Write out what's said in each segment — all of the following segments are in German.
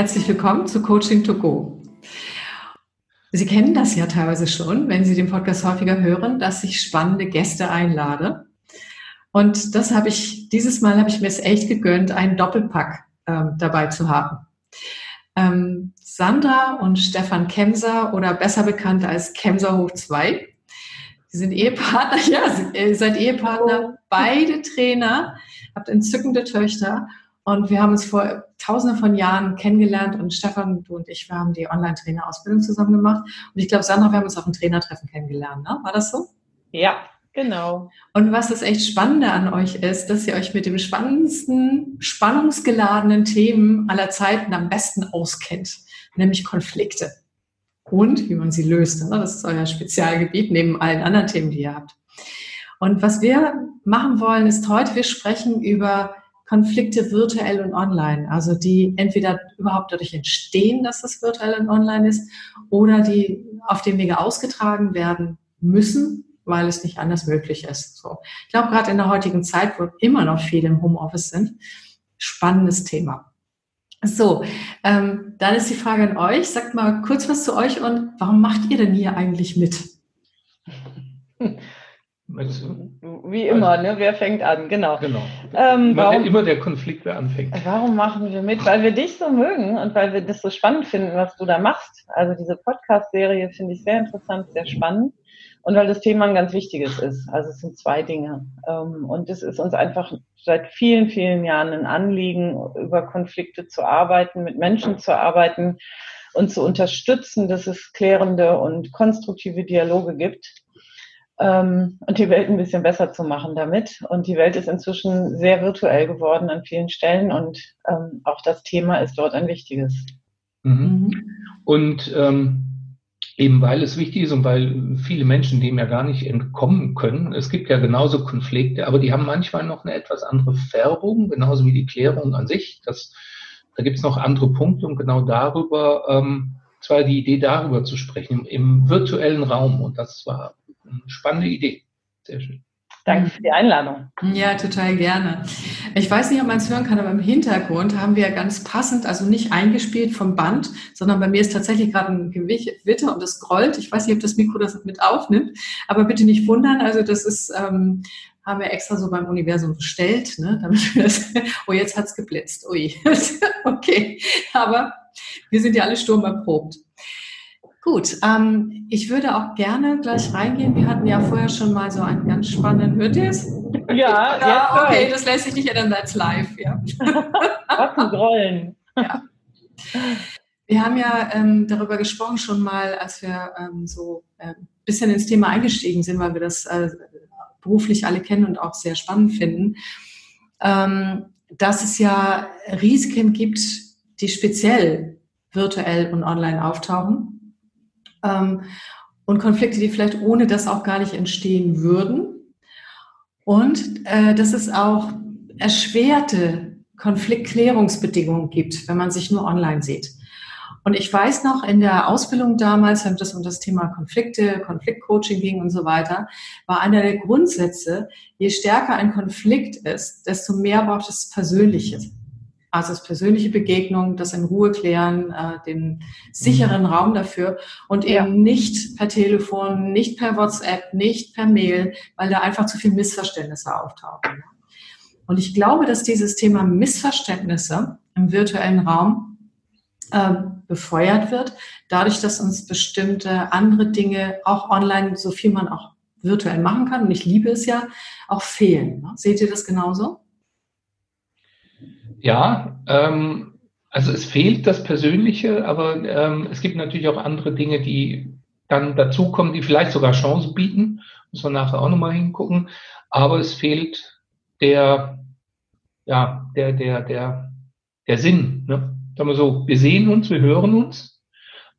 herzlich willkommen zu Coaching to Go. Sie kennen das ja teilweise schon, wenn Sie den Podcast häufiger hören, dass ich spannende Gäste einlade. Und das habe ich, dieses Mal habe ich mir es echt gegönnt, einen Doppelpack äh, dabei zu haben. Ähm, Sandra und Stefan Kemser oder besser bekannt als Kemser hoch 2. Sie sind Ehepartner, ja, ihr seid Ehepartner, beide Trainer, habt entzückende Töchter und wir haben uns vor tausenden von Jahren kennengelernt und Stefan, du und ich, wir haben die Online-Trainer-Ausbildung zusammen gemacht. Und ich glaube, Sandra, wir haben uns auf dem Trainertreffen kennengelernt, ne? War das so? Ja, genau. Und was das echt Spannende an euch ist, dass ihr euch mit dem spannendsten, spannungsgeladenen Themen aller Zeiten am besten auskennt, nämlich Konflikte. Und wie man sie löst. Ne? Das ist euer Spezialgebiet neben allen anderen Themen, die ihr habt. Und was wir machen wollen, ist heute, wir sprechen über Konflikte virtuell und online, also die entweder überhaupt dadurch entstehen, dass das virtuell und online ist, oder die auf dem Wege ausgetragen werden müssen, weil es nicht anders möglich ist. So. Ich glaube, gerade in der heutigen Zeit, wo immer noch viele im Homeoffice sind, spannendes Thema. So, ähm, dann ist die Frage an euch. Sagt mal kurz was zu euch und warum macht ihr denn hier eigentlich mit? Wie immer, also, ne? Wer fängt an? Genau. genau. Ähm, immer, warum, immer, der Konflikt, wer anfängt. Warum machen wir mit? Weil wir dich so mögen und weil wir das so spannend finden, was du da machst. Also diese Podcast-Serie finde ich sehr interessant, sehr spannend. Und weil das Thema ein ganz wichtiges ist. Also es sind zwei Dinge. Ähm, und es ist uns einfach seit vielen, vielen Jahren ein Anliegen, über Konflikte zu arbeiten, mit Menschen zu arbeiten und zu unterstützen, dass es klärende und konstruktive Dialoge gibt ähm, und die Welt ein bisschen besser zu machen damit. Und die Welt ist inzwischen sehr virtuell geworden an vielen Stellen und ähm, auch das Thema ist dort ein wichtiges. Mhm. Und ähm, eben weil es wichtig ist und weil viele Menschen dem ja gar nicht entkommen können. Es gibt ja genauso Konflikte, aber die haben manchmal noch eine etwas andere Färbung, genauso wie die Klärung an sich. Das, da gibt es noch andere Punkte und genau darüber, ähm, zwar die Idee darüber zu sprechen, im, im virtuellen Raum. Und das war spannende Idee. Sehr schön. Danke für die Einladung. Ja, total gerne. Ich weiß nicht, ob man es hören kann, aber im Hintergrund haben wir ganz passend, also nicht eingespielt vom Band, sondern bei mir ist tatsächlich gerade ein Gewitter und es grollt. Ich weiß nicht, ob das Mikro das mit aufnimmt, aber bitte nicht wundern. Also das ist, ähm, haben wir extra so beim Universum bestellt, ne, damit wir das, oh, jetzt hat's geblitzt. Ui. okay. Aber wir sind ja alle sturmerprobt. Gut, ähm, ich würde auch gerne gleich reingehen. Wir hatten ja vorher schon mal so einen ganz spannenden, hört ihr es? Ja, ja okay, das lässt sich nicht ändern als live, ja. Grollen. ja. Wir haben ja ähm, darüber gesprochen schon mal, als wir ähm, so ein äh, bisschen ins Thema eingestiegen sind, weil wir das äh, beruflich alle kennen und auch sehr spannend finden, ähm, dass es ja Risiken gibt, die speziell virtuell und online auftauchen ähm, und Konflikte, die vielleicht ohne das auch gar nicht entstehen würden. Und äh, dass es auch erschwerte Konfliktklärungsbedingungen gibt, wenn man sich nur online sieht. Und ich weiß noch, in der Ausbildung damals, wenn es um das Thema Konflikte, Konfliktcoaching ging und so weiter, war einer der Grundsätze, je stärker ein Konflikt ist, desto mehr braucht es Persönliches. Also das persönliche Begegnung, das in Ruhe klären, äh, den sicheren mhm. Raum dafür und eben ja. nicht per Telefon, nicht per WhatsApp, nicht per Mail, weil da einfach zu viel Missverständnisse auftauchen. Und ich glaube, dass dieses Thema Missverständnisse im virtuellen Raum äh, befeuert wird, dadurch, dass uns bestimmte andere Dinge auch online, so viel man auch virtuell machen kann, und ich liebe es ja, auch fehlen. Seht ihr das genauso? Ja, ähm, also es fehlt das Persönliche, aber ähm, es gibt natürlich auch andere Dinge, die dann dazukommen, die vielleicht sogar Chancen bieten. Muss man nachher auch nochmal hingucken. Aber es fehlt der, ja, der, der, der, der Sinn. Ne? Sagen wir so, wir sehen uns, wir hören uns,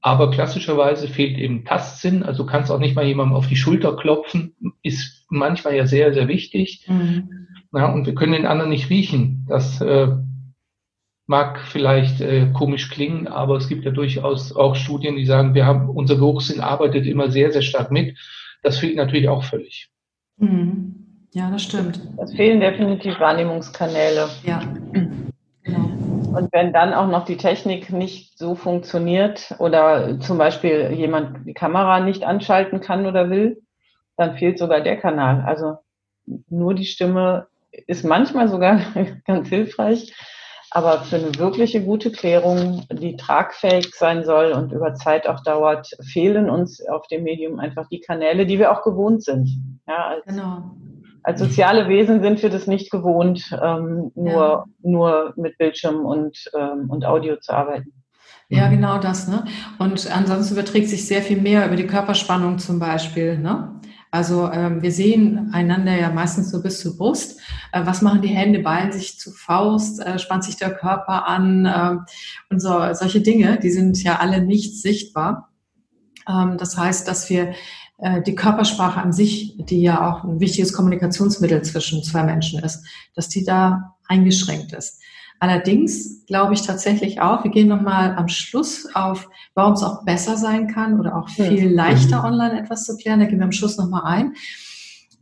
aber klassischerweise fehlt eben Tastsinn. Also du kannst auch nicht mal jemandem auf die Schulter klopfen, ist manchmal ja sehr, sehr wichtig. Mhm. Ja, und wir können den anderen nicht riechen. Das äh, mag vielleicht äh, komisch klingen, aber es gibt ja durchaus auch Studien, die sagen, wir haben unser Geruchssinn arbeitet immer sehr, sehr stark mit. Das fehlt natürlich auch völlig. Mhm. Ja, das stimmt. Es fehlen definitiv Wahrnehmungskanäle. Ja, genau. Und wenn dann auch noch die Technik nicht so funktioniert oder zum Beispiel jemand die Kamera nicht anschalten kann oder will, dann fehlt sogar der Kanal. Also nur die Stimme ist manchmal sogar ganz hilfreich, aber für eine wirkliche gute Klärung, die tragfähig sein soll und über Zeit auch dauert, fehlen uns auf dem Medium einfach die Kanäle, die wir auch gewohnt sind. Ja, als, genau. als soziale Wesen sind wir das nicht gewohnt, ähm, nur, ja. nur mit Bildschirm und, ähm, und Audio zu arbeiten. Ja, genau das. Ne? Und ansonsten überträgt sich sehr viel mehr über die Körperspannung zum Beispiel. Ne? Also ähm, wir sehen einander ja meistens so bis zur Brust. Äh, was machen die Hände? Ballen sich zu Faust, äh, spannt sich der Körper an äh, und so, solche Dinge, die sind ja alle nicht sichtbar. Ähm, das heißt, dass wir äh, die Körpersprache an sich, die ja auch ein wichtiges Kommunikationsmittel zwischen zwei Menschen ist, dass die da eingeschränkt ist. Allerdings glaube ich tatsächlich auch, wir gehen nochmal am Schluss auf, warum es auch besser sein kann oder auch viel leichter mhm. online etwas zu klären. Da gehen wir am Schluss nochmal ein.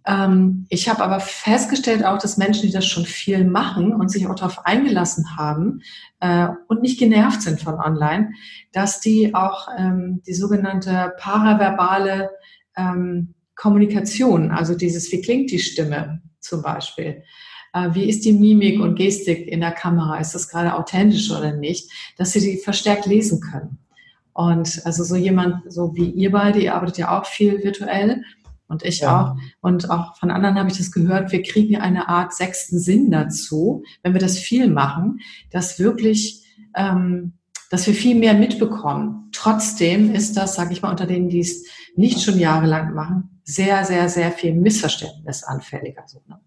Ähm, ich habe aber festgestellt auch, dass Menschen, die das schon viel machen und sich auch darauf eingelassen haben äh, und nicht genervt sind von online, dass die auch ähm, die sogenannte paraverbale ähm, Kommunikation, also dieses, wie klingt die Stimme zum Beispiel, wie ist die Mimik und Gestik in der Kamera, ist das gerade authentisch oder nicht, dass sie die verstärkt lesen können. Und also so jemand, so wie ihr beide, ihr arbeitet ja auch viel virtuell und ich ja. auch. Und auch von anderen habe ich das gehört, wir kriegen eine Art sechsten Sinn dazu, wenn wir das viel machen, dass wirklich, ähm, dass wir viel mehr mitbekommen. Trotzdem ist das, sage ich mal, unter denen, die es nicht schon jahrelang machen, sehr, sehr, sehr viel Missverständnis anfälliger. So, ne?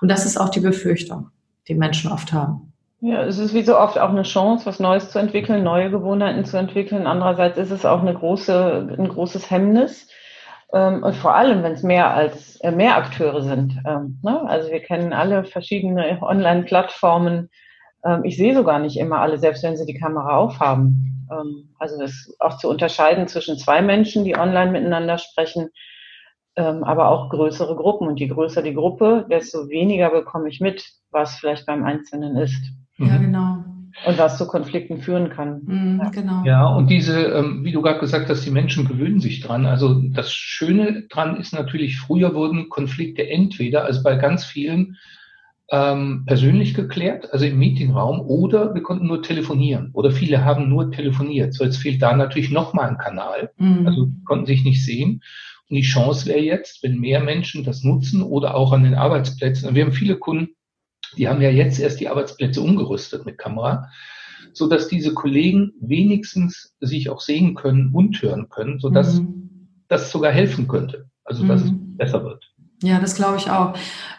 Und das ist auch die Befürchtung, die Menschen oft haben. Ja, es ist wie so oft auch eine Chance, was Neues zu entwickeln, neue Gewohnheiten zu entwickeln. Andererseits ist es auch eine große, ein großes Hemmnis. Ähm, und vor allem, wenn es mehr als äh, mehr Akteure sind. Ähm, ne? Also wir kennen alle verschiedene Online-Plattformen. Ähm, ich sehe sogar nicht immer alle, selbst wenn sie die Kamera aufhaben. Also das auch zu unterscheiden zwischen zwei Menschen, die online miteinander sprechen, aber auch größere Gruppen. Und je größer die Gruppe, desto weniger bekomme ich mit, was vielleicht beim Einzelnen ist. Ja, mhm. genau. Und was zu Konflikten führen kann. Mhm, ja. Genau. Ja, und diese, ähm, wie du gerade gesagt hast, die Menschen gewöhnen sich dran. Also das Schöne dran ist natürlich, früher wurden Konflikte entweder, also bei ganz vielen, ähm, persönlich geklärt, also im Meetingraum, oder wir konnten nur telefonieren. Oder viele haben nur telefoniert. So, jetzt fehlt da natürlich nochmal ein Kanal. Mhm. Also konnten sich nicht sehen. Und die Chance wäre jetzt, wenn mehr Menschen das nutzen oder auch an den Arbeitsplätzen. Und wir haben viele Kunden, die haben ja jetzt erst die Arbeitsplätze umgerüstet mit Kamera, so dass diese Kollegen wenigstens sich auch sehen können und hören können, so dass mhm. das sogar helfen könnte. Also, dass mhm. es besser wird. Ja, das glaube ich auch.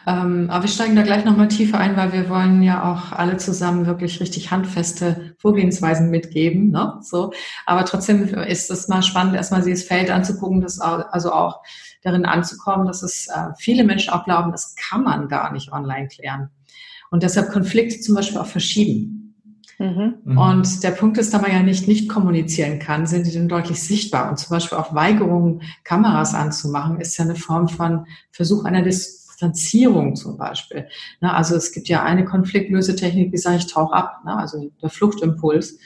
Ähm, aber wir steigen da gleich nochmal tiefer ein, weil wir wollen ja auch alle zusammen wirklich richtig handfeste Vorgehensweisen mitgeben. Ne? So. Aber trotzdem ist es mal spannend, erstmal dieses Feld anzugucken, das also auch darin anzukommen, dass es äh, viele Menschen auch glauben, das kann man gar nicht online klären. Und deshalb Konflikte zum Beispiel auch verschieben. Mhm. mhm. Und der Punkt ist, da man ja nicht nicht kommunizieren kann, sind die dann deutlich sichtbar. Und zum Beispiel auch Weigerungen, Kameras anzumachen, ist ja eine Form von Versuch einer Distanzierung zum Beispiel. Na, also es gibt ja eine Konfliktlösetechnik, die sage ich, tauch ab, ne? also der Fluchtimpuls.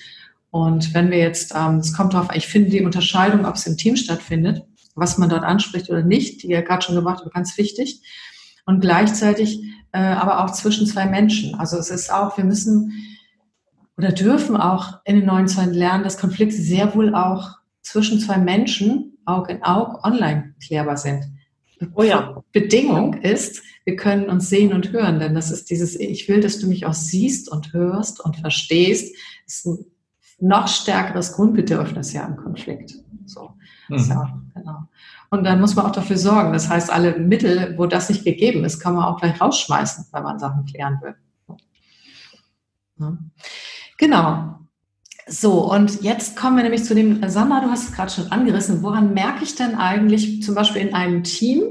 Und wenn wir jetzt, ähm, es kommt darauf, ich finde die Unterscheidung, ob es im Team stattfindet, was man dort anspricht oder nicht, die ja gerade schon gemacht habe, ganz wichtig. Und gleichzeitig äh, aber auch zwischen zwei Menschen. Also es ist auch, wir müssen oder dürfen auch in den neuen Zeiten lernen, dass Konflikte sehr wohl auch zwischen zwei Menschen Aug in Aug online klärbar sind. Oh ja. Bedingung ist, wir können uns sehen und hören, denn das ist dieses, ich will, dass du mich auch siehst und hörst und verstehst, ist ein noch stärkeres Grundbedürfnis ja im Konflikt. So. Mhm. so genau. Und dann muss man auch dafür sorgen. Das heißt, alle Mittel, wo das nicht gegeben ist, kann man auch gleich rausschmeißen, wenn man Sachen klären will. Ja. Genau. So, und jetzt kommen wir nämlich zu dem, Sandra, du hast es gerade schon angerissen, woran merke ich denn eigentlich zum Beispiel in einem Team,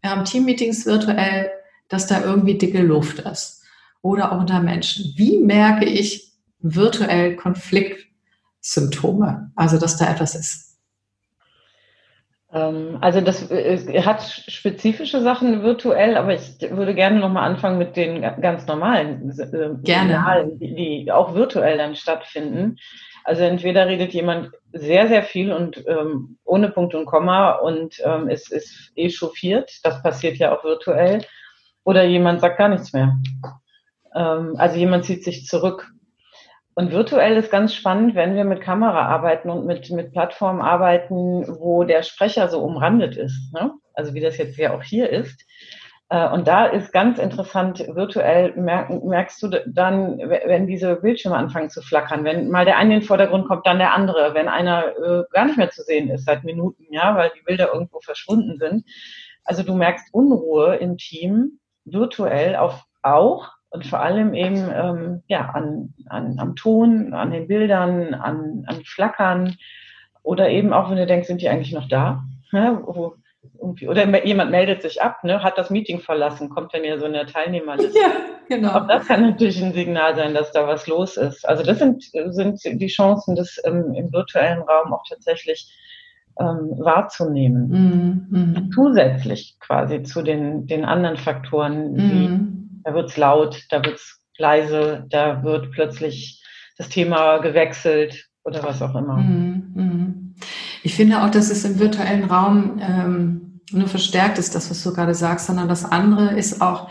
wir haben Teammeetings virtuell, dass da irgendwie dicke Luft ist oder auch unter Menschen. Wie merke ich virtuell Konfliktsymptome, also dass da etwas ist? Ähm, also das äh, hat spezifische Sachen virtuell, aber ich würde gerne nochmal anfangen mit den ganz normalen äh, gerne. die, die auch virtuell dann stattfinden. Also entweder redet jemand sehr, sehr viel und ähm, ohne Punkt und Komma und ähm, es ist echauffiert, das passiert ja auch virtuell, oder jemand sagt gar nichts mehr. Ähm, also jemand zieht sich zurück. Und virtuell ist ganz spannend, wenn wir mit Kamera arbeiten und mit, mit Plattformen arbeiten, wo der Sprecher so umrandet ist. Ne? Also wie das jetzt ja auch hier ist. Äh, und da ist ganz interessant, virtuell merkst du dann, wenn diese Bildschirme anfangen zu flackern, wenn mal der eine in den Vordergrund kommt, dann der andere, wenn einer äh, gar nicht mehr zu sehen ist seit Minuten, ja, weil die Bilder irgendwo verschwunden sind. Also du merkst Unruhe im Team virtuell auf, auch und vor allem eben ähm, ja, an, an, am Ton, an den Bildern, an, an Flackern oder eben auch, wenn du denkst, sind die eigentlich noch da? Ja, wo, oder jemand meldet sich ab, ne, hat das Meeting verlassen, kommt dann ja so in der Teilnehmerliste. Ja, genau. Auch das kann natürlich ein Signal sein, dass da was los ist. Also das sind, sind die Chancen, das ähm, im virtuellen Raum auch tatsächlich ähm, wahrzunehmen. Mm, mm. Zusätzlich quasi zu den, den anderen Faktoren, wie mm da wird's laut, da wird's leise, da wird plötzlich das Thema gewechselt oder was auch immer. Mhm, mhm. Ich finde auch, dass es im virtuellen Raum ähm, nur verstärkt ist, das, was du gerade sagst, sondern das andere ist auch,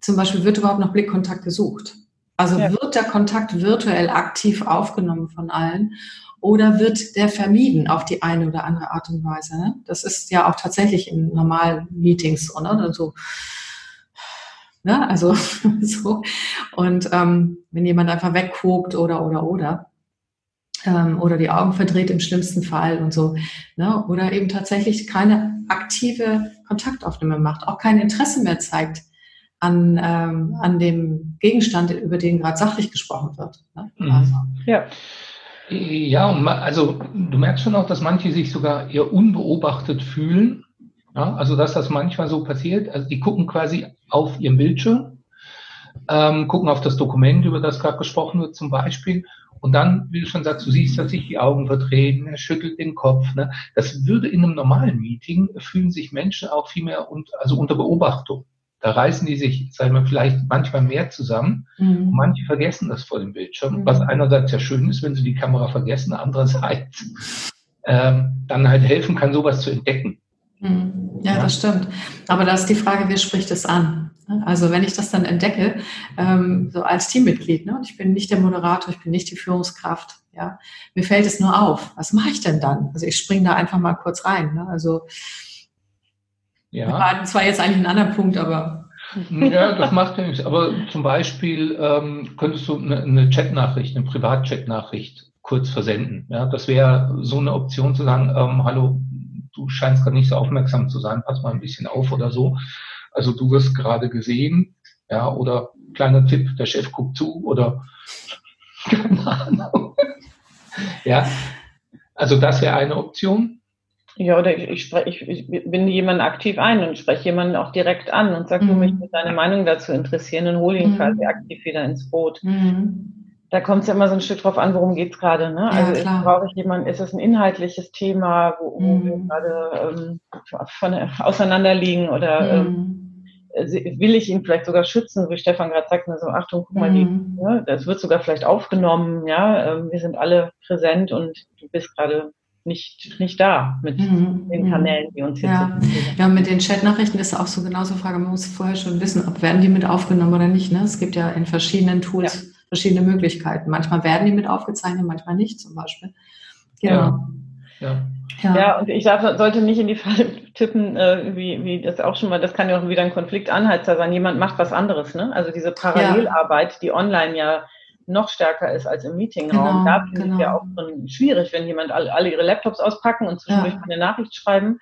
zum Beispiel wird überhaupt noch Blickkontakt gesucht. Also ja. wird der Kontakt virtuell aktiv aufgenommen von allen oder wird der vermieden auf die eine oder andere Art und Weise? Ne? Das ist ja auch tatsächlich in normalen Meetings so, ne? Also Ne? Also so. Und ähm, wenn jemand einfach wegguckt oder oder oder ähm, oder die Augen verdreht im schlimmsten Fall und so, ne? oder eben tatsächlich keine aktive Kontaktaufnahme macht, auch kein Interesse mehr zeigt an, ähm, an dem Gegenstand, über den gerade sachlich gesprochen wird. Ne? Mhm. Also. Ja. Ja, also du merkst schon auch, dass manche sich sogar eher unbeobachtet fühlen ja, also dass das manchmal so passiert. Also die gucken quasi auf ihren Bildschirm, ähm, gucken auf das Dokument, über das gerade gesprochen wird zum Beispiel. Und dann, wie du schon sagst, du siehst, dass sich die Augen verdrehen, er schüttelt den Kopf. Ne? Das würde in einem normalen Meeting fühlen sich Menschen auch viel mehr und, also unter Beobachtung. Da reißen die sich, sagen wir, vielleicht manchmal mehr zusammen. Mhm. Manche vergessen das vor dem Bildschirm, mhm. was einerseits ja schön ist, wenn sie die Kamera vergessen, andererseits ähm, dann halt helfen kann, sowas zu entdecken. Hm. Ja, das stimmt. Aber da ist die Frage, wer spricht es an? Also wenn ich das dann entdecke, ähm, so als Teammitglied, ne, und ich bin nicht der Moderator, ich bin nicht die Führungskraft, ja, mir fällt es nur auf. Was mache ich denn dann? Also ich springe da einfach mal kurz rein. Ne? Also ja. hatten zwar jetzt eigentlich einen anderen Punkt, aber ja, das macht ja nichts. Aber zum Beispiel ähm, könntest du eine, eine Chatnachricht, eine Privatchatnachricht kurz versenden. Ja, das wäre so eine Option zu sagen, ähm, hallo, du scheinst gerade nicht so aufmerksam zu sein, pass mal ein bisschen auf oder so. Also du wirst gerade gesehen, ja, oder kleiner Tipp, der Chef guckt zu oder keine Ahnung. ja, also das wäre eine Option. Ja, oder ich, ich, spreche, ich, ich binde jemanden aktiv ein und spreche jemanden auch direkt an und sage, mhm. du mich mit deiner Meinung dazu interessieren und hole ihn mhm. quasi aktiv wieder ins Boot. Mhm da kommt es ja immer so ein Stück drauf an, worum geht's gerade. Ne? Ja, also brauche ich jemanden, ist es ein inhaltliches Thema, wo, mhm. wir gerade ähm, von, auseinanderliegen oder mhm. ähm, will ich ihn vielleicht sogar schützen, wie Stefan gerade sagt, so Achtung, guck mal, mhm. die, ne? das wird sogar vielleicht aufgenommen, ja, ähm, wir sind alle präsent und du bist gerade nicht, nicht da mit mhm. den mhm. Kanälen, die uns jetzt ja. ja, mit den Chatnachrichten ist auch so genauso Frage, man muss vorher schon wissen, ob werden die mit aufgenommen oder nicht. Ne? Es gibt ja in verschiedenen Tools ja verschiedene Möglichkeiten. Manchmal werden die mit aufgezeichnet, manchmal nicht zum Beispiel. Genau. Ja. Ja. ja, und ich darf, sollte nicht in die Falle tippen, äh, wie, wie das auch schon mal, das kann ja auch wieder ein Konfliktanheizer sein. Jemand macht was anderes, ne? Also diese Parallelarbeit, ja. die online ja noch stärker ist als im Meetingraum. Genau, da finde genau. ich ja auch schon schwierig, wenn jemand alle, alle ihre Laptops auspacken und zwischendurch ja. eine Nachricht schreiben.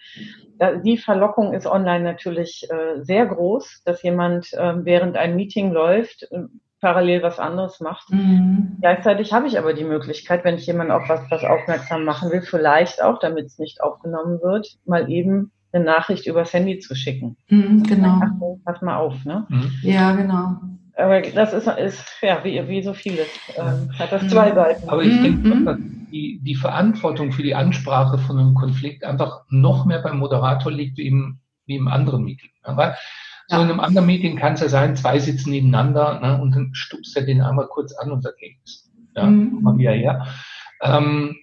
Da, die Verlockung ist online natürlich äh, sehr groß, dass jemand, äh, während ein Meeting läuft, äh, parallel was anderes macht. Mhm. Gleichzeitig habe ich aber die Möglichkeit, wenn ich jemanden auf was, was aufmerksam machen will, vielleicht auch, damit es nicht aufgenommen wird, mal eben eine Nachricht übers Handy zu schicken. Mhm, genau. Ach, pass mal auf, ne? Mhm. Ja, genau. Aber das ist, ist ja, wie, wie so vieles, ähm, hat das zwei mhm. Seiten. Aber ich denke, mhm. die, die Verantwortung für die Ansprache von einem Konflikt einfach noch mehr beim Moderator liegt wie im, wie im anderen Meeting. Ja, so in einem anderen Meeting kann es ja sein, zwei sitzen nebeneinander ne, und dann stupst er den einmal kurz an und sagt, hey, ja, mhm. mal wieder her. Ähm,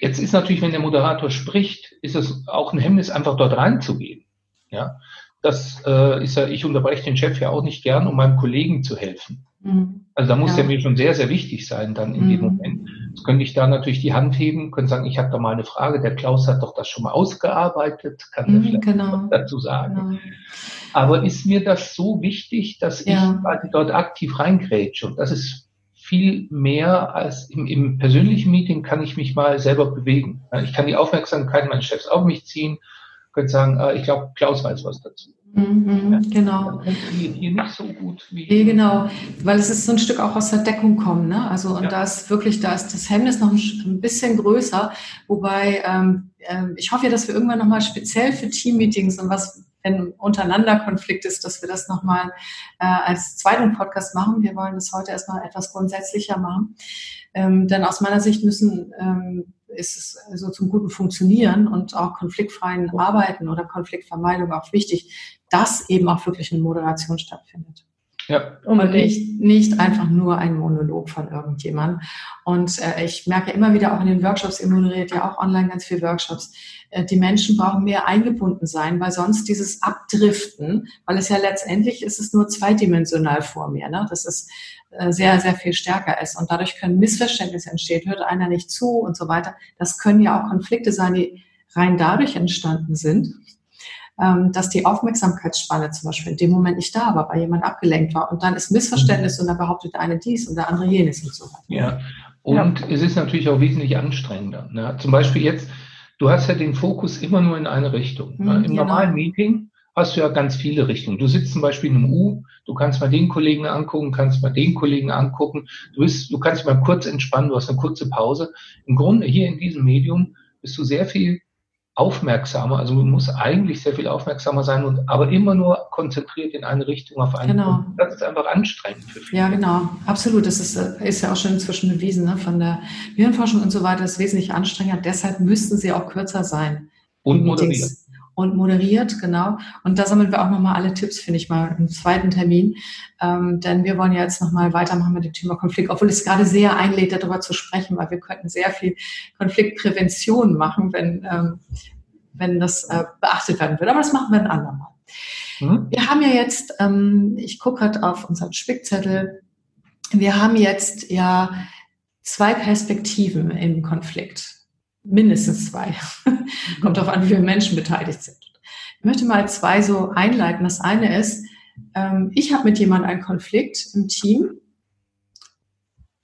jetzt ist natürlich, wenn der Moderator spricht, ist es auch ein Hemmnis, einfach dort reinzugehen. Ja, das äh, ist ja, ich unterbreche den Chef ja auch nicht gern, um meinem Kollegen zu helfen. Mhm. Also da muss ja. mir schon sehr, sehr wichtig sein dann in mhm. dem Moment. Jetzt könnte ich da natürlich die Hand heben, könnte sagen, ich habe da mal eine Frage, der Klaus hat doch das schon mal ausgearbeitet, kann mhm, vielleicht genau. was dazu sagen. Genau. Aber ist mir das so wichtig, dass ja. ich quasi dort aktiv reingrätsche? Und das ist viel mehr als im, im persönlichen Meeting kann ich mich mal selber bewegen. Ich kann die Aufmerksamkeit meines Chefs auf mich ziehen, könnte sagen, äh, ich glaube, Klaus weiß was dazu. Mhm, ja, genau. Hier nicht so gut wie. Nee, genau, weil es ist so ein Stück auch aus der Deckung kommen, ne? Also und ja. da ist wirklich, da ist das Hemmnis noch ein bisschen größer, wobei ähm, äh, ich hoffe ja, dass wir irgendwann nochmal speziell für Teammeetings und was wenn untereinander Konflikt ist, dass wir das nochmal äh, als zweiten Podcast machen. Wir wollen das heute erstmal etwas grundsätzlicher machen. Ähm, denn aus meiner Sicht müssen ähm, ist es so zum guten Funktionieren und auch konfliktfreien Arbeiten oder Konfliktvermeidung auch wichtig, dass eben auch wirklich eine Moderation stattfindet. Ja. Und nicht, nicht einfach nur ein Monolog von irgendjemandem. Und äh, ich merke immer wieder auch in den Workshops, ihr moderiert ja auch online ganz viele Workshops, äh, die Menschen brauchen mehr eingebunden sein, weil sonst dieses Abdriften, weil es ja letztendlich ist es nur zweidimensional vor mir, ne? das ist äh, sehr, sehr viel stärker ist. Und dadurch können Missverständnisse entstehen, hört einer nicht zu und so weiter. Das können ja auch Konflikte sein, die rein dadurch entstanden sind, dass die Aufmerksamkeitsspanne zum Beispiel in dem Moment nicht da war, weil jemand abgelenkt war. Und dann ist Missverständnis und dann behauptet der eine dies und der andere jenes und so weiter. Ja, und ja. es ist natürlich auch wesentlich anstrengender. Ne? Zum Beispiel jetzt, du hast ja den Fokus immer nur in eine Richtung. Ne? Im genau. normalen Meeting hast du ja ganz viele Richtungen. Du sitzt zum Beispiel in einem U, du kannst mal den Kollegen angucken, kannst mal den Kollegen angucken, du, bist, du kannst mal kurz entspannen, du hast eine kurze Pause. Im Grunde hier in diesem Medium bist du sehr viel aufmerksamer, also du musst eigentlich sehr viel aufmerksamer sein und aber immer nur konzentriert in eine Richtung auf einen genau. Punkt. Das ist einfach anstrengend für viele. Ja, genau, absolut. Das ist, ist ja auch schon inzwischen bewiesen ne? von der Hirnforschung und so weiter. Das ist wesentlich anstrengender. Deshalb müssten sie auch kürzer sein. Und moderiert und moderiert, genau. Und da sammeln wir auch nochmal alle Tipps, finde ich mal, im zweiten Termin. Ähm, denn wir wollen ja jetzt nochmal weitermachen mit dem Thema Konflikt, obwohl es gerade sehr einlädt, darüber zu sprechen, weil wir könnten sehr viel Konfliktprävention machen, wenn, ähm, wenn das äh, beachtet werden würde. Aber das machen wir ein andermal. Mhm. Wir haben ja jetzt, ähm, ich gucke gerade auf unseren Spickzettel, wir haben jetzt ja zwei Perspektiven im Konflikt mindestens zwei. Kommt darauf an, wie viele Menschen beteiligt sind. Ich möchte mal zwei so einleiten. Das eine ist, ähm, ich habe mit jemandem einen Konflikt im Team.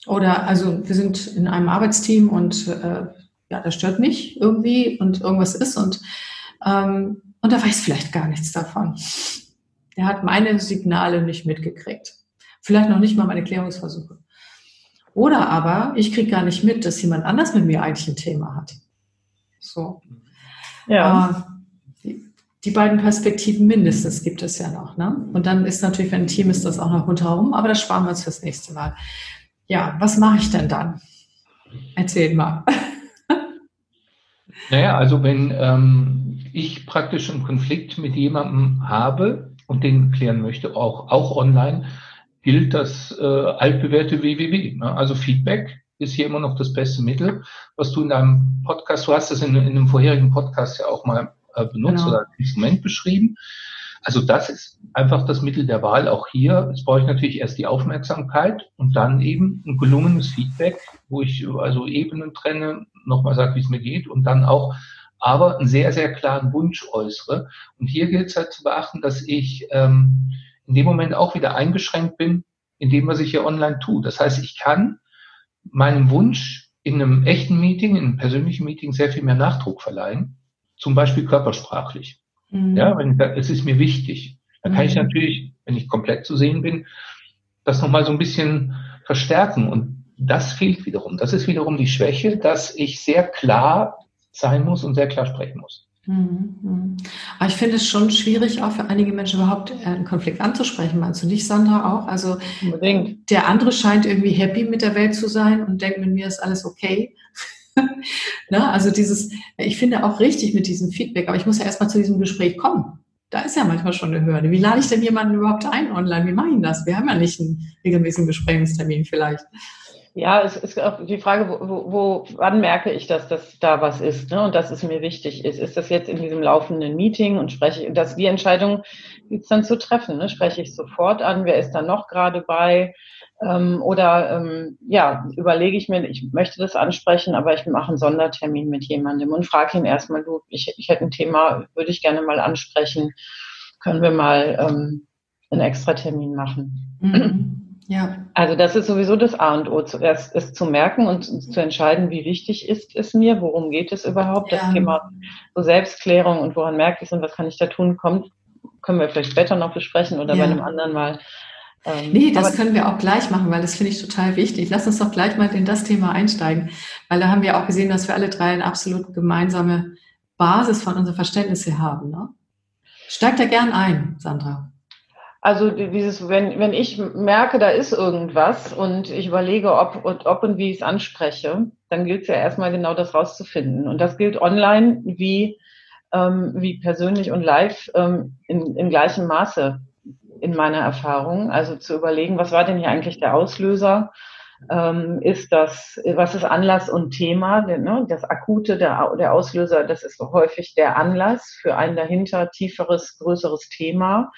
Oder also wir sind in einem Arbeitsteam und äh, ja, das stört mich irgendwie und irgendwas ist und, ähm, und er weiß vielleicht gar nichts davon. Der hat meine Signale nicht mitgekriegt. Vielleicht noch nicht mal meine Klärungsversuche. Oder aber ich kriege gar nicht mit, dass jemand anders mit mir eigentlich ein Thema hat. So. Ja. Äh, die, die, beiden Perspektiven mindestens gibt es ja noch. Ne? Und dann ist natürlich, wenn ein Team ist, das auch noch rundherum, aber das sparen wir uns fürs nächste Mal. Ja, was mache ich denn dann? Erzähl mal. Naja, also wenn ähm, ich praktisch einen Konflikt mit jemandem habe und den klären möchte, auch, auch online, gilt das äh, altbewährte WWW. Ne? Also Feedback ist hier immer noch das beste Mittel, was du in deinem Podcast, du hast das in, in einem vorherigen Podcast ja auch mal äh, benutzt genau. oder als Instrument beschrieben. Also das ist einfach das Mittel der Wahl auch hier. Jetzt brauche ich natürlich erst die Aufmerksamkeit und dann eben ein gelungenes Feedback, wo ich also Ebenen trenne, nochmal sage, wie es mir geht und dann auch aber einen sehr, sehr klaren Wunsch äußere. Und hier gilt es halt zu beachten, dass ich ähm, in dem Moment auch wieder eingeschränkt bin in dem, was ich hier online tue. Das heißt, ich kann meinem Wunsch in einem echten Meeting, in einem persönlichen Meeting sehr viel mehr Nachdruck verleihen, zum Beispiel körpersprachlich. Mhm. Ja, wenn es ist mir wichtig. Dann kann mhm. ich natürlich, wenn ich komplett zu sehen bin, das nochmal so ein bisschen verstärken. Und das fehlt wiederum. Das ist wiederum die Schwäche, dass ich sehr klar sein muss und sehr klar sprechen muss. Mhm. Aber ich finde es schon schwierig, auch für einige Menschen überhaupt äh, einen Konflikt anzusprechen. Meinst du nicht, Sandra, auch? Also Unbedingt. der andere scheint irgendwie happy mit der Welt zu sein und denkt, mit mir ist alles okay. ne? Also dieses, ich finde auch richtig mit diesem Feedback, aber ich muss ja erstmal zu diesem Gespräch kommen. Da ist ja manchmal schon eine Hürde. Wie lade ich denn jemanden überhaupt ein online? Wie mache ich das? Wir haben ja nicht einen regelmäßigen Besprechungstermin vielleicht. Ja, es ist auch die Frage, wo, wo, wann merke ich, dass das da was ist ne? und dass es mir wichtig ist. Ist das jetzt in diesem laufenden Meeting und spreche ich, dass die Entscheidung jetzt dann zu treffen? Ne? Spreche ich sofort an, wer ist da noch gerade bei? Ähm, oder ähm, ja, überlege ich mir, ich möchte das ansprechen, aber ich mache einen Sondertermin mit jemandem und frage ihn erstmal, du, ich, ich hätte ein Thema, würde ich gerne mal ansprechen. Können wir mal ähm, einen extra Termin machen? Mhm. Ja. Also das ist sowieso das A und O, zuerst es zu merken und zu entscheiden, wie wichtig ist es mir, worum geht es überhaupt, ja. das Thema so Selbstklärung und woran merke ich es und was kann ich da tun, kommt, können wir vielleicht später noch besprechen oder ja. bei einem anderen Mal. Ähm, nee, das können wir auch gleich machen, weil das finde ich total wichtig. Lass uns doch gleich mal in das Thema einsteigen, weil da haben wir auch gesehen, dass wir alle drei eine absolut gemeinsame Basis von unserem Verständnis hier haben. Ne? Steig da gern ein, Sandra. Also dieses, wenn, wenn ich merke, da ist irgendwas und ich überlege, ob und, ob und wie ich es anspreche, dann gilt es ja erstmal genau das rauszufinden. Und das gilt online wie, ähm, wie persönlich und live ähm, in, in gleichem Maße in meiner Erfahrung. Also zu überlegen, was war denn hier eigentlich der Auslöser? Ähm, ist das, was ist Anlass und Thema? Ne? Das Akute, der, der Auslöser, das ist häufig der Anlass für ein dahinter tieferes, größeres Thema.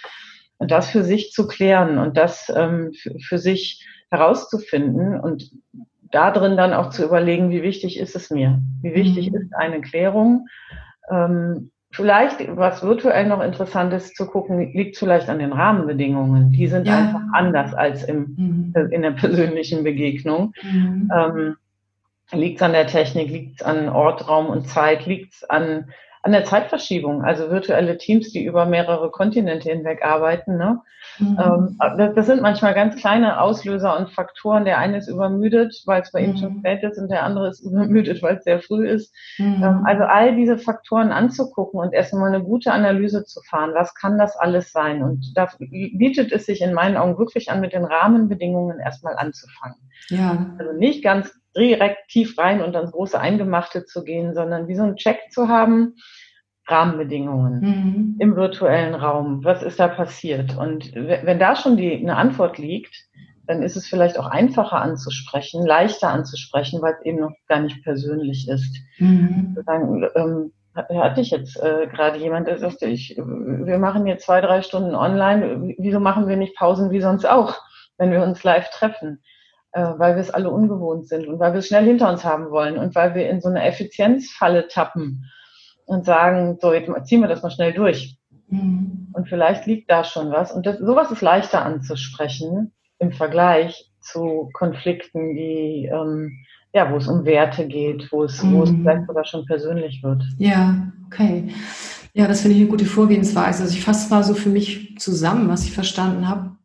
Und das für sich zu klären und das ähm, für, für sich herauszufinden und da drin dann auch zu überlegen, wie wichtig ist es mir? Wie wichtig mhm. ist eine Klärung? Ähm, vielleicht, was virtuell noch interessant ist zu gucken, liegt vielleicht an den Rahmenbedingungen. Die sind ja. einfach anders als im, mhm. in der persönlichen Begegnung. Mhm. Ähm, liegt es an der Technik, liegt es an Ort, Raum und Zeit, liegt es an an der Zeitverschiebung, also virtuelle Teams, die über mehrere Kontinente hinweg arbeiten. Ne? Mhm. Ähm, das, sind manchmal ganz kleine Auslöser und Faktoren. Der eine ist übermüdet, weil es bei mhm. ihm schon spät ist, und der andere ist übermüdet, weil es sehr früh ist. Mhm. Ähm, also all diese Faktoren anzugucken und erstmal eine gute Analyse zu fahren. Was kann das alles sein? Und da bietet es sich in meinen Augen wirklich an, mit den Rahmenbedingungen erstmal anzufangen. Ja. Also nicht ganz direkt tief rein und ans große Eingemachte zu gehen, sondern wie so ein Check zu haben, Rahmenbedingungen mhm. im virtuellen Raum. Was ist da passiert? Und wenn da schon die, eine Antwort liegt, dann ist es vielleicht auch einfacher anzusprechen, leichter anzusprechen, weil es eben noch gar nicht persönlich ist. Mhm. Sagen, ähm, hatte ich jetzt äh, gerade jemand, der sagte, ich, wir machen jetzt zwei, drei Stunden online, wieso machen wir nicht Pausen wie sonst auch, wenn wir uns live treffen? Äh, weil wir es alle ungewohnt sind und weil wir es schnell hinter uns haben wollen und weil wir in so eine Effizienzfalle tappen und sagen, so, jetzt ziehen wir das mal schnell durch. Mhm. Und vielleicht liegt da schon was. Und das, sowas ist leichter anzusprechen im Vergleich zu Konflikten, die, ähm, ja, wo es um Werte geht, wo es, mhm. wo es mhm. vielleicht sogar schon persönlich wird. Ja, okay. Ja, das finde ich eine gute Vorgehensweise. Also ich fasse mal so für mich zusammen, was ich verstanden habe.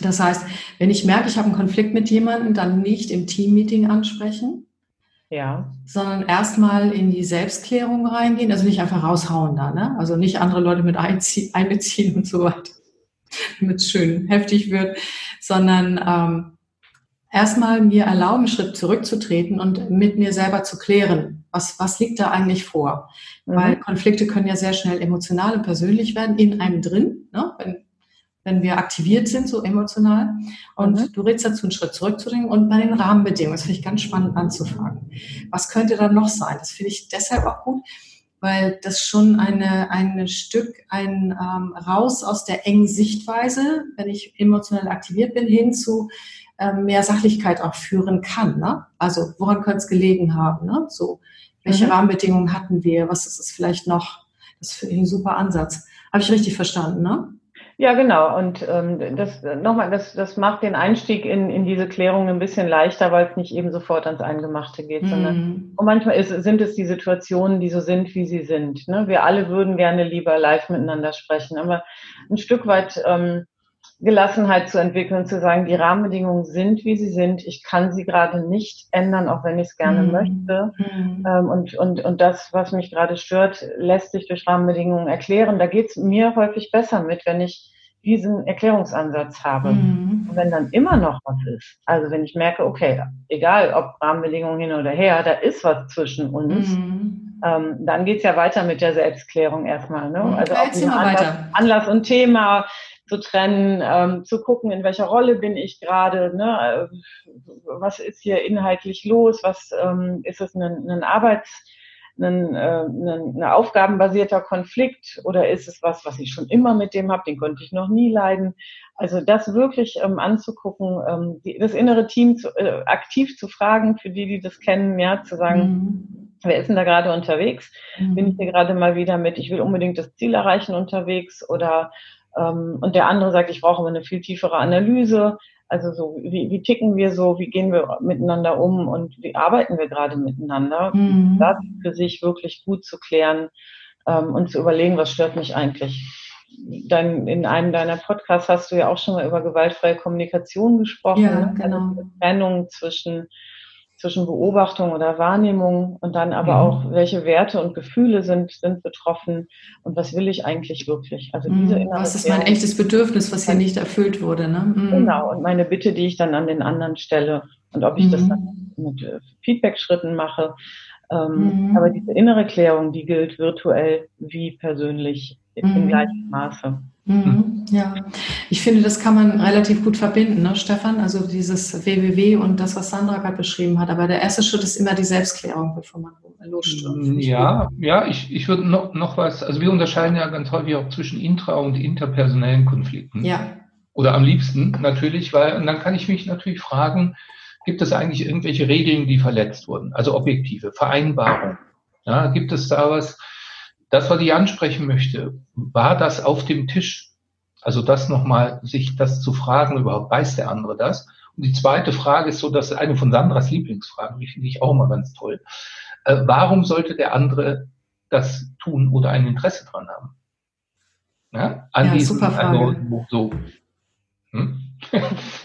Das heißt, wenn ich merke, ich habe einen Konflikt mit jemandem, dann nicht im Teammeeting ansprechen, ja. sondern erstmal in die Selbstklärung reingehen, also nicht einfach raushauen da, ne? also nicht andere Leute mit einbeziehen und so weiter, damit es schön heftig wird, sondern ähm, erstmal mir erlauben, einen Schritt zurückzutreten und mit mir selber zu klären, was, was liegt da eigentlich vor? Mhm. Weil Konflikte können ja sehr schnell emotional und persönlich werden in einem drin. Ne? Wenn wenn wir aktiviert sind, so emotional. Und mhm. du redest dazu, einen Schritt zurückzudringen und bei den Rahmenbedingungen. Das finde ich ganz spannend anzufangen. Was könnte da noch sein? Das finde ich deshalb auch gut, weil das schon eine, ein Stück, ein ähm, raus aus der engen Sichtweise, wenn ich emotional aktiviert bin, hin zu ähm, mehr Sachlichkeit auch führen kann. Ne? Also woran könnte es gelegen haben? Ne? So, welche mhm. Rahmenbedingungen hatten wir? Was ist es vielleicht noch? Das finde ich ein super Ansatz. Habe ich richtig verstanden, ne? Ja, genau. Und ähm, das nochmal, das, das macht den Einstieg in, in diese Klärung ein bisschen leichter, weil es nicht eben sofort ans Eingemachte geht, mhm. sondern und manchmal ist, sind es die Situationen, die so sind, wie sie sind. Ne? Wir alle würden gerne lieber live miteinander sprechen, aber ein Stück weit ähm, Gelassenheit zu entwickeln, zu sagen, die Rahmenbedingungen sind, wie sie sind. Ich kann sie gerade nicht ändern, auch wenn ich es gerne mhm. möchte. Mhm. Ähm, und, und, und das, was mich gerade stört, lässt sich durch Rahmenbedingungen erklären. Da geht es mir häufig besser mit, wenn ich diesen Erklärungsansatz habe. Mhm. Und wenn dann immer noch was ist, also wenn ich merke, okay, egal ob Rahmenbedingungen hin oder her, da ist was zwischen uns, mhm. ähm, dann geht's ja weiter mit der Selbstklärung erstmal. Ne? Mhm. Also auch Anlass, Anlass, und Thema zu trennen, ähm, zu gucken, in welcher Rolle bin ich gerade, ne? was ist hier inhaltlich los, was ähm, ist es ein, ein Arbeits ein, äh, ein, ein aufgabenbasierter Konflikt oder ist es was, was ich schon immer mit dem habe, den konnte ich noch nie leiden. Also das wirklich ähm, anzugucken, ähm, die, das innere Team zu, äh, aktiv zu fragen, für die, die das kennen, ja, zu sagen, mhm. wer ist denn da gerade unterwegs? Mhm. Bin ich hier gerade mal wieder mit, ich will unbedingt das Ziel erreichen unterwegs oder ähm, und der andere sagt, ich brauche eine viel tiefere Analyse. Also so, wie, wie ticken wir so, wie gehen wir miteinander um und wie arbeiten wir gerade miteinander? Mhm. Das für sich wirklich gut zu klären ähm, und zu überlegen, was stört mich eigentlich. Dann in einem deiner Podcasts hast du ja auch schon mal über gewaltfreie Kommunikation gesprochen. Ja, ne? genau. Also Trennung zwischen zwischen Beobachtung oder Wahrnehmung und dann aber mhm. auch, welche Werte und Gefühle sind, sind betroffen und was will ich eigentlich wirklich? Also mhm. diese innere Was ist mein echtes Bedürfnis, was hier nicht erfüllt wurde? Ne? Mhm. Genau, und meine Bitte, die ich dann an den anderen stelle und ob ich das mhm. dann mit äh, Feedback-Schritten mache. Ähm, mhm. Aber diese innere Klärung, die gilt virtuell wie persönlich im gleichen Maße. Mhm, ja, ich finde, das kann man relativ gut verbinden, ne, Stefan? Also dieses WWW und das, was Sandra gerade beschrieben hat. Aber der erste Schritt ist immer die Selbstklärung, bevor man losstürmt. Mm, ja, ja, ich, ich würde noch, noch was, also wir unterscheiden ja ganz häufig auch zwischen intra- und interpersonellen Konflikten. Ja. Oder am liebsten natürlich, weil, und dann kann ich mich natürlich fragen, gibt es eigentlich irgendwelche Regeln, die verletzt wurden? Also objektive, Vereinbarungen. Ja, gibt es da was, das, was ich ansprechen möchte, war das auf dem Tisch? Also das nochmal, sich das zu fragen überhaupt, weiß der andere das? Und die zweite Frage ist so, dass eine von Sandras Lieblingsfragen, die finde ich auch immer ganz toll. Äh, warum sollte der andere das tun oder ein Interesse dran haben? Ja, an ja, diesem, super Frage. Also, so. Hm?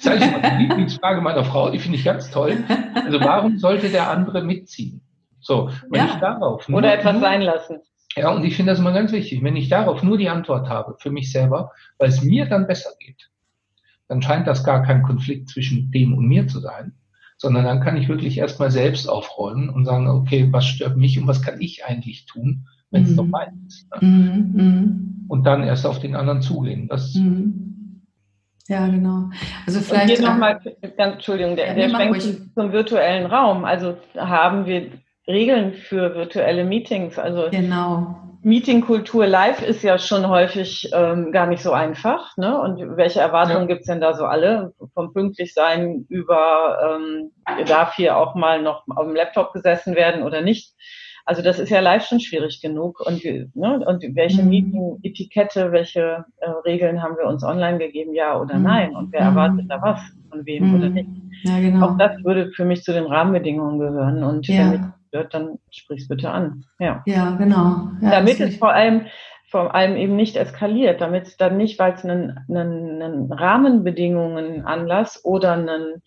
Sag ich mal, die Lieblingsfrage meiner Frau, die finde ich ganz toll. Also warum sollte der andere mitziehen? So, wenn ja. ich darauf nur, oder etwas sein lassen. Ja, und ich finde das immer ganz wichtig. Wenn ich darauf nur die Antwort habe für mich selber, weil es mir dann besser geht, dann scheint das gar kein Konflikt zwischen dem und mir zu sein, sondern dann kann ich wirklich erstmal selbst aufräumen und sagen, okay, was stört mich und was kann ich eigentlich tun, wenn es mhm. doch mein ist. Ne? Mhm. mhm. Und dann erst auf den anderen zugehen. Das mhm. Ja, genau. Also vielleicht. Und hier nochmal, Entschuldigung, der, der schwenkt zum virtuellen Raum. Also haben wir Regeln für virtuelle Meetings. Also genau. Meetingkultur live ist ja schon häufig ähm, gar nicht so einfach. Ne? Und welche Erwartungen ja. gibt's denn da so alle? Vom Pünktlichsein über ähm, darf hier auch mal noch auf dem Laptop gesessen werden oder nicht. Also das ist ja live schon schwierig genug. Und, ne, und welche mhm. Meeting-Etikette, welche äh, Regeln haben wir uns online gegeben, ja oder mhm. nein? Und wer mhm. erwartet da was von wem oder mhm. nicht? Ja, genau. Auch das würde für mich zu den Rahmenbedingungen gehören. Und ja. wenn ich stört, dann sprich's bitte an. Ja, ja genau. Ja, damit es vor allem vor allem eben nicht eskaliert, damit es dann nicht, weil es einen, einen, einen Rahmenbedingungen Anlass oder einen,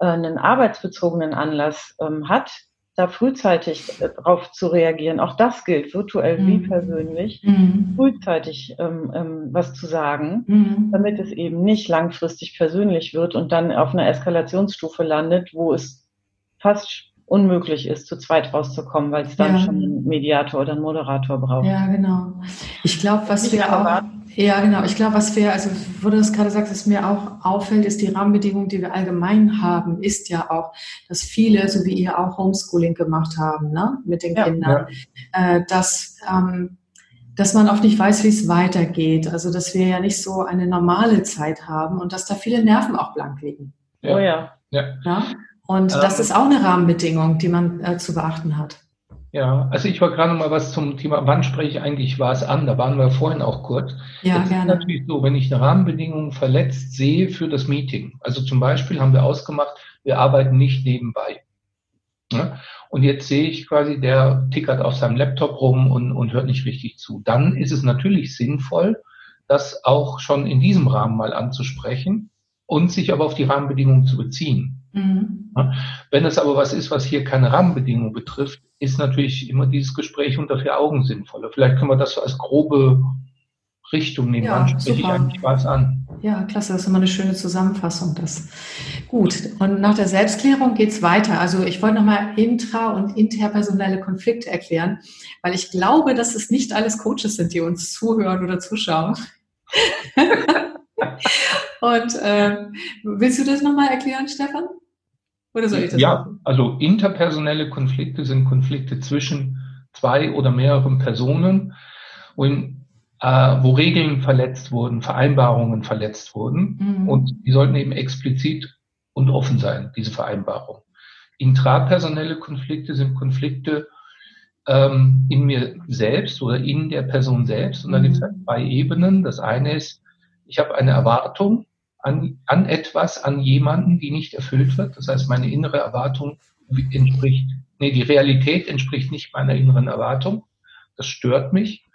äh, einen arbeitsbezogenen Anlass ähm, hat, da frühzeitig äh, darauf zu reagieren. Auch das gilt, virtuell mhm. wie persönlich, mhm. frühzeitig ähm, ähm, was zu sagen, mhm. damit es eben nicht langfristig persönlich wird und dann auf einer Eskalationsstufe landet, wo es fast unmöglich ist, zu zweit rauszukommen, weil es dann ja. schon einen Mediator oder einen Moderator braucht. Ja, genau. Ich glaube, was Nicht wir auch, ja, genau. Ich glaube, was wir, also wo du das gerade sagst, was mir auch auffällt, ist die Rahmenbedingung, die wir allgemein haben, ist ja auch, dass viele, so wie ihr auch Homeschooling gemacht haben, ne, mit den ja. Kindern, ja. Äh, dass ähm, dass man oft nicht weiß, wie es weitergeht. Also dass wir ja nicht so eine normale Zeit haben und dass da viele Nerven auch blank liegen. Ja. Oh ja. ja. ja? Und ähm, das ist auch eine Rahmenbedingung, die man äh, zu beachten hat. Ja, also ich wollte gerade noch mal was zum Thema, wann spreche ich eigentlich was an? Da waren wir vorhin auch kurz. Ja, Jetzt gerne. ist natürlich so, wenn ich eine Rahmenbedingung verletzt sehe für das Meeting. Also zum Beispiel haben wir ausgemacht, wir arbeiten nicht nebenbei. Ja? Und jetzt sehe ich quasi, der tickert auf seinem Laptop rum und, und hört nicht richtig zu. Dann ist es natürlich sinnvoll, das auch schon in diesem Rahmen mal anzusprechen und sich aber auf die Rahmenbedingungen zu beziehen. Mhm. Wenn es aber was ist, was hier keine Rahmenbedingungen betrifft, ist natürlich immer dieses Gespräch unter vier Augen sinnvoller. Vielleicht können wir das so als grobe Richtung. Nebenan ja, spreche ich eigentlich was an. Ja, klasse, das ist immer eine schöne Zusammenfassung. Das. Gut, und nach der Selbstklärung geht es weiter. Also ich wollte nochmal intra- und interpersonelle Konflikte erklären, weil ich glaube, dass es nicht alles Coaches sind, die uns zuhören oder zuschauen. und äh, willst du das nochmal erklären, Stefan? Oder soll ich das Ja, machen? also interpersonelle Konflikte sind Konflikte zwischen zwei oder mehreren Personen, in, äh, wo Regeln verletzt wurden, Vereinbarungen verletzt wurden. Mhm. Und die sollten eben explizit und offen sein, diese Vereinbarung. Intrapersonelle Konflikte sind Konflikte ähm, in mir selbst oder in der Person selbst. Und da gibt es halt zwei Ebenen. Das eine ist, ich habe eine Erwartung an, an etwas, an jemanden, die nicht erfüllt wird. Das heißt, meine innere Erwartung entspricht, nee, die Realität entspricht nicht meiner inneren Erwartung. Das stört mich.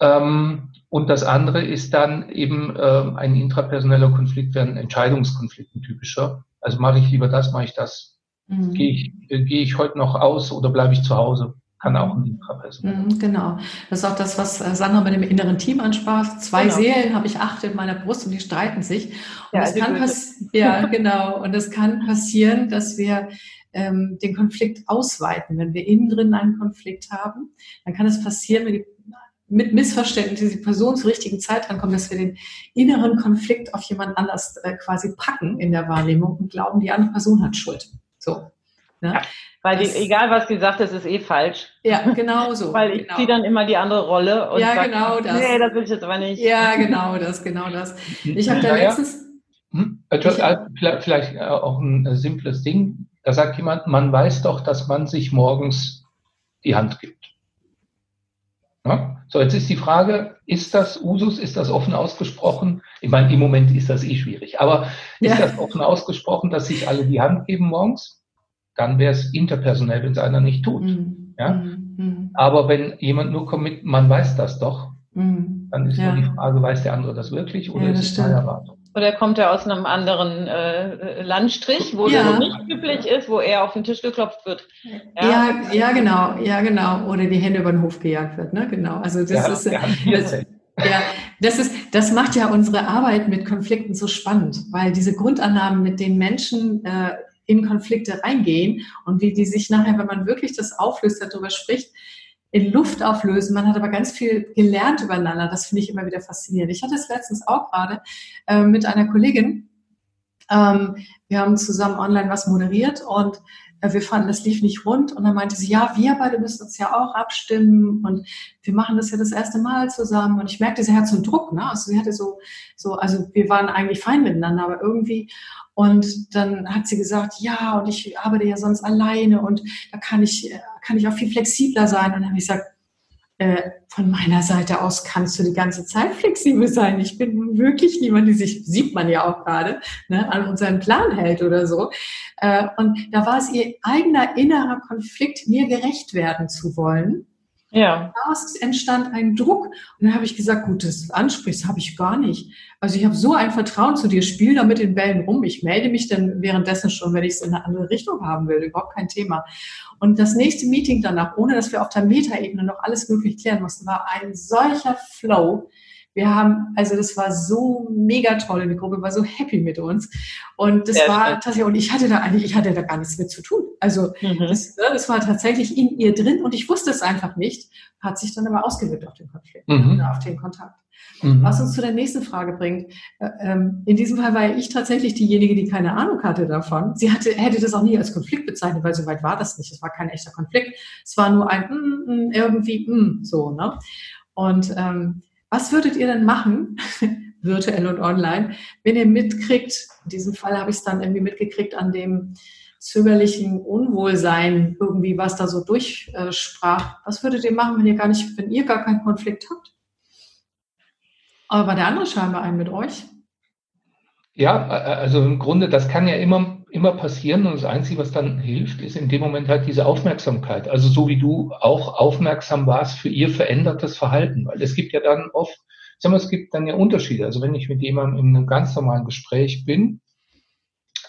Ähm, und das andere ist dann eben ähm, ein intrapersoneller Konflikt, wäre ein Entscheidungskonflikt ein typischer. Also mache ich lieber das, mache ich das. Mhm. Gehe ich, äh, gehe ich heute noch aus oder bleibe ich zu Hause? Kann auch ein Intrapersonal. Mhm, genau. Das ist auch das, was äh, Sandra mit dem inneren Team ansprach. Zwei genau. Seelen habe ich acht in meiner Brust und die streiten sich. Und ja, das kann passieren, ja, genau. Und es kann passieren, dass wir ähm, den Konflikt ausweiten. Wenn wir innen drin einen Konflikt haben, dann kann es passieren, wenn die mit Missverständnissen die Person zur richtigen Zeit rankommt, dass wir den inneren Konflikt auf jemand anders äh, quasi packen in der Wahrnehmung und glauben, die andere Person hat Schuld. So. Ne? Ja. Weil die, egal was sie sagt, das ist eh falsch. Ja, genau so. Weil ich genau. ziehe dann immer die andere Rolle und ja, sag, genau das. nee, das will ich jetzt aber nicht. Ja, genau das, genau das. Ich habe da ja, letztens... Hm? Ich, vielleicht äh, auch ein äh, simples Ding. Da sagt jemand, man weiß doch, dass man sich morgens die Hand gibt. Ja? So, jetzt ist die Frage, ist das Usus, ist das offen ausgesprochen? Ich meine, im Moment ist das eh schwierig, aber ist ja. das offen ausgesprochen, dass sich alle die Hand geben morgens? Dann wäre es interpersonell, wenn es einer nicht tut. Mhm. Ja? Mhm. Aber wenn jemand nur kommt mit, man weiß das doch, mhm. dann ist ja. nur die Frage, weiß der andere das wirklich oder ja, das ist es eine Erwartung? Oder kommt er aus einem anderen äh, Landstrich, wo ja. das nicht üblich ist, wo er auf den Tisch geklopft wird? Ja. ja, ja, genau, ja, genau. Oder die Hände über den Hof gejagt wird, ne? Genau. Also das ja, ist das, ja, das ist, das macht ja unsere Arbeit mit Konflikten so spannend, weil diese Grundannahmen, mit denen Menschen äh, in Konflikte reingehen und wie die sich nachher, wenn man wirklich das auflöst, darüber spricht, in Luft auflösen. Man hat aber ganz viel gelernt übereinander. Das finde ich immer wieder faszinierend. Ich hatte es letztens auch gerade äh, mit einer Kollegin. Ähm, wir haben zusammen online was moderiert und äh, wir fanden, das lief nicht rund. Und dann meinte sie, ja, wir beide müssen uns ja auch abstimmen und wir machen das ja das erste Mal zusammen. Und ich merkte, sie hat so einen Druck, ne? Also sie hatte so, so, also wir waren eigentlich fein miteinander, aber irgendwie. Und dann hat sie gesagt, ja, und ich arbeite ja sonst alleine und da kann ich, kann ich auch viel flexibler sein. Und dann habe ich gesagt, äh, von meiner Seite aus kannst du die ganze Zeit flexibel sein. Ich bin wirklich niemand, die sich, sieht man ja auch gerade, ne, an unseren Plan hält oder so. Äh, und da war es ihr eigener innerer Konflikt, mir gerecht werden zu wollen. Ja. Daraus entstand ein Druck. Und dann habe ich gesagt, gut, das du ansprichst, habe ich gar nicht. Also ich habe so ein Vertrauen zu dir, spiel da mit den Bällen rum. Ich melde mich dann währenddessen schon, wenn ich es in eine andere Richtung haben will. Überhaupt kein Thema. Und das nächste Meeting danach, ohne dass wir auf der Metaebene noch alles möglich klären mussten, war ein solcher Flow. Wir haben, also das war so mega toll, die Gruppe war so happy mit uns. Und das ja, war tatsächlich, und ich hatte da eigentlich, ich hatte da gar nichts mit zu tun. Also mhm. das, ne, das, war tatsächlich in ihr drin und ich wusste es einfach nicht, hat sich dann aber ausgewirkt auf den Konflikt, mhm. auf den Kontakt. Mhm. Was uns zu der nächsten Frage bringt. Äh, ähm, in diesem Fall war ich tatsächlich diejenige, die keine Ahnung hatte davon. Sie hatte, hätte das auch nie als Konflikt bezeichnet, weil so weit war das nicht. Es war kein echter Konflikt. Es war nur ein mm, mm, irgendwie mm, so. Ne? Und ähm, was würdet ihr denn machen, virtuell und online, wenn ihr mitkriegt, in diesem Fall habe ich es dann irgendwie mitgekriegt an dem zögerlichen Unwohlsein irgendwie, was da so durchsprach. Was würdet ihr machen, wenn ihr gar nicht, wenn ihr gar keinen Konflikt habt? Aber der andere scheinbar einen mit euch. Ja, also im Grunde, das kann ja immer, immer passieren und das Einzige, was dann hilft, ist in dem Moment halt diese Aufmerksamkeit. Also so wie du auch aufmerksam warst für ihr verändertes Verhalten, weil es gibt ja dann oft, sagen wir, es gibt dann ja Unterschiede. Also wenn ich mit jemandem in einem ganz normalen Gespräch bin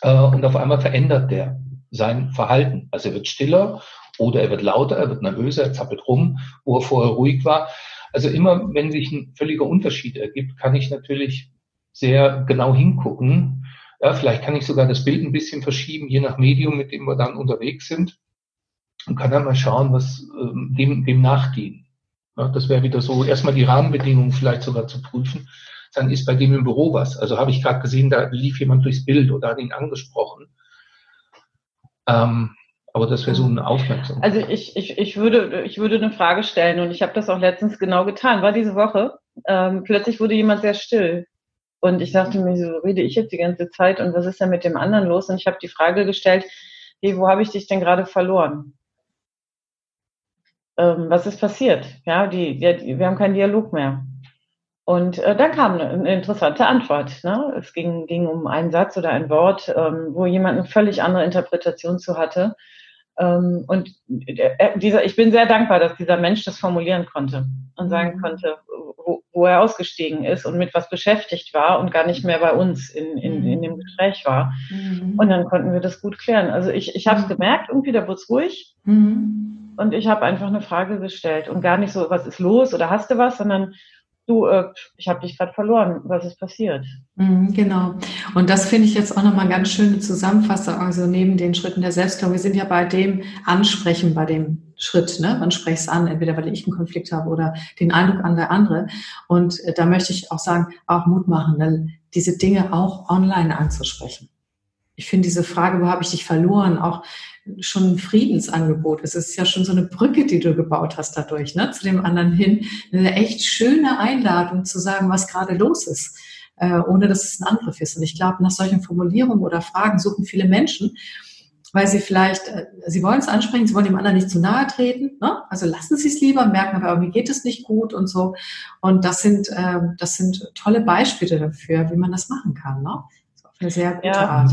äh, und auf einmal verändert der sein Verhalten, also er wird stiller oder er wird lauter, er wird nervöser, er zappelt rum, wo er vorher ruhig war, Also immer, wenn sich ein völliger Unterschied ergibt, kann ich natürlich sehr genau hingucken. Ja, vielleicht kann ich sogar das Bild ein bisschen verschieben, je nach Medium, mit dem wir dann unterwegs sind. Und kann dann mal schauen, was ähm, dem, dem nachgehen. Ja, das wäre wieder so, erstmal die Rahmenbedingungen vielleicht sogar zu prüfen. Dann ist bei dem im Büro was. Also habe ich gerade gesehen, da lief jemand durchs Bild oder hat ihn angesprochen. Ähm, aber das wäre so eine Aufmerksamkeit. Also ich, ich, ich, würde, ich würde eine Frage stellen und ich habe das auch letztens genau getan. War diese Woche. Ähm, plötzlich wurde jemand sehr still. Und ich dachte mir, so rede ich jetzt die ganze Zeit und was ist denn mit dem anderen los? Und ich habe die Frage gestellt, hey, wo habe ich dich denn gerade verloren? Ähm, was ist passiert? Ja, die, die, wir haben keinen Dialog mehr. Und äh, dann kam eine, eine interessante Antwort. Ne? Es ging, ging um einen Satz oder ein Wort, ähm, wo jemand eine völlig andere Interpretation zu hatte. Ähm, und äh, dieser, ich bin sehr dankbar, dass dieser Mensch das formulieren konnte und sagen mhm. konnte, wo, wo er ausgestiegen ist und mit was beschäftigt war und gar nicht mehr bei uns in, in, in dem Gespräch war. Mhm. Und dann konnten wir das gut klären. Also ich, ich habe es mhm. gemerkt, irgendwie, da wurde es ruhig. Mhm. Und ich habe einfach eine Frage gestellt und gar nicht so, was ist los oder hast du was, sondern du, äh, ich habe dich gerade verloren, was ist passiert? Mhm, genau. Und das finde ich jetzt auch nochmal ganz schöne Zusammenfassung, also neben den Schritten der Selbstklärung. Wir sind ja bei dem Ansprechen, bei dem Schritt, ne? Wann spreche ich es an? Entweder weil ich einen Konflikt habe oder den Eindruck an der andere. Und äh, da möchte ich auch sagen, auch Mut machen, ne? diese Dinge auch online anzusprechen. Ich finde diese Frage, wo habe ich dich verloren, auch schon ein Friedensangebot. Es ist ja schon so eine Brücke, die du gebaut hast dadurch, ne, zu dem anderen hin. Eine echt schöne Einladung zu sagen, was gerade los ist, äh, ohne dass es ein Angriff ist. Und ich glaube, nach solchen Formulierungen oder Fragen suchen viele Menschen, weil sie vielleicht, äh, sie wollen es ansprechen, sie wollen dem anderen nicht zu nahe treten. Ne? Also lassen sie es lieber, merken aber, irgendwie geht es nicht gut und so. Und das sind, äh, das sind tolle Beispiele dafür, wie man das machen kann. Ne? auf eine sehr gute ja. Art.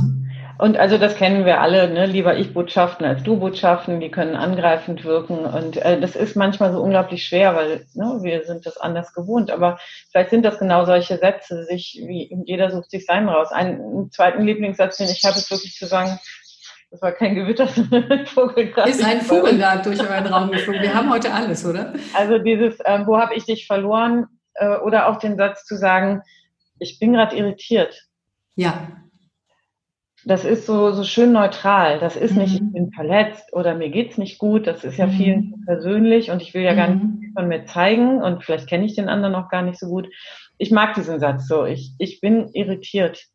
Und also das kennen wir alle, ne? lieber ich Botschaften als du Botschaften, die können angreifend wirken. Und äh, das ist manchmal so unglaublich schwer, weil ne, wir sind das anders gewohnt. Aber vielleicht sind das genau solche Sätze, sich, wie jeder sucht sich seinen raus. Einen zweiten Lieblingssatz, den ich habe, ist wirklich zu sagen, das war kein Gewitter, sondern ein Vogel gerade. Ist ein Vogel gerade durch euren Raum geflogen. Wir haben heute alles, oder? Also dieses, äh, wo habe ich dich verloren? Äh, oder auch den Satz zu sagen, ich bin gerade irritiert. Ja das ist so, so schön neutral. Das ist mhm. nicht, ich bin verletzt oder mir geht's nicht gut. Das ist ja mhm. vielen persönlich und ich will ja gar nicht mhm. von mir zeigen und vielleicht kenne ich den anderen auch gar nicht so gut. Ich mag diesen Satz so. Ich, ich bin irritiert.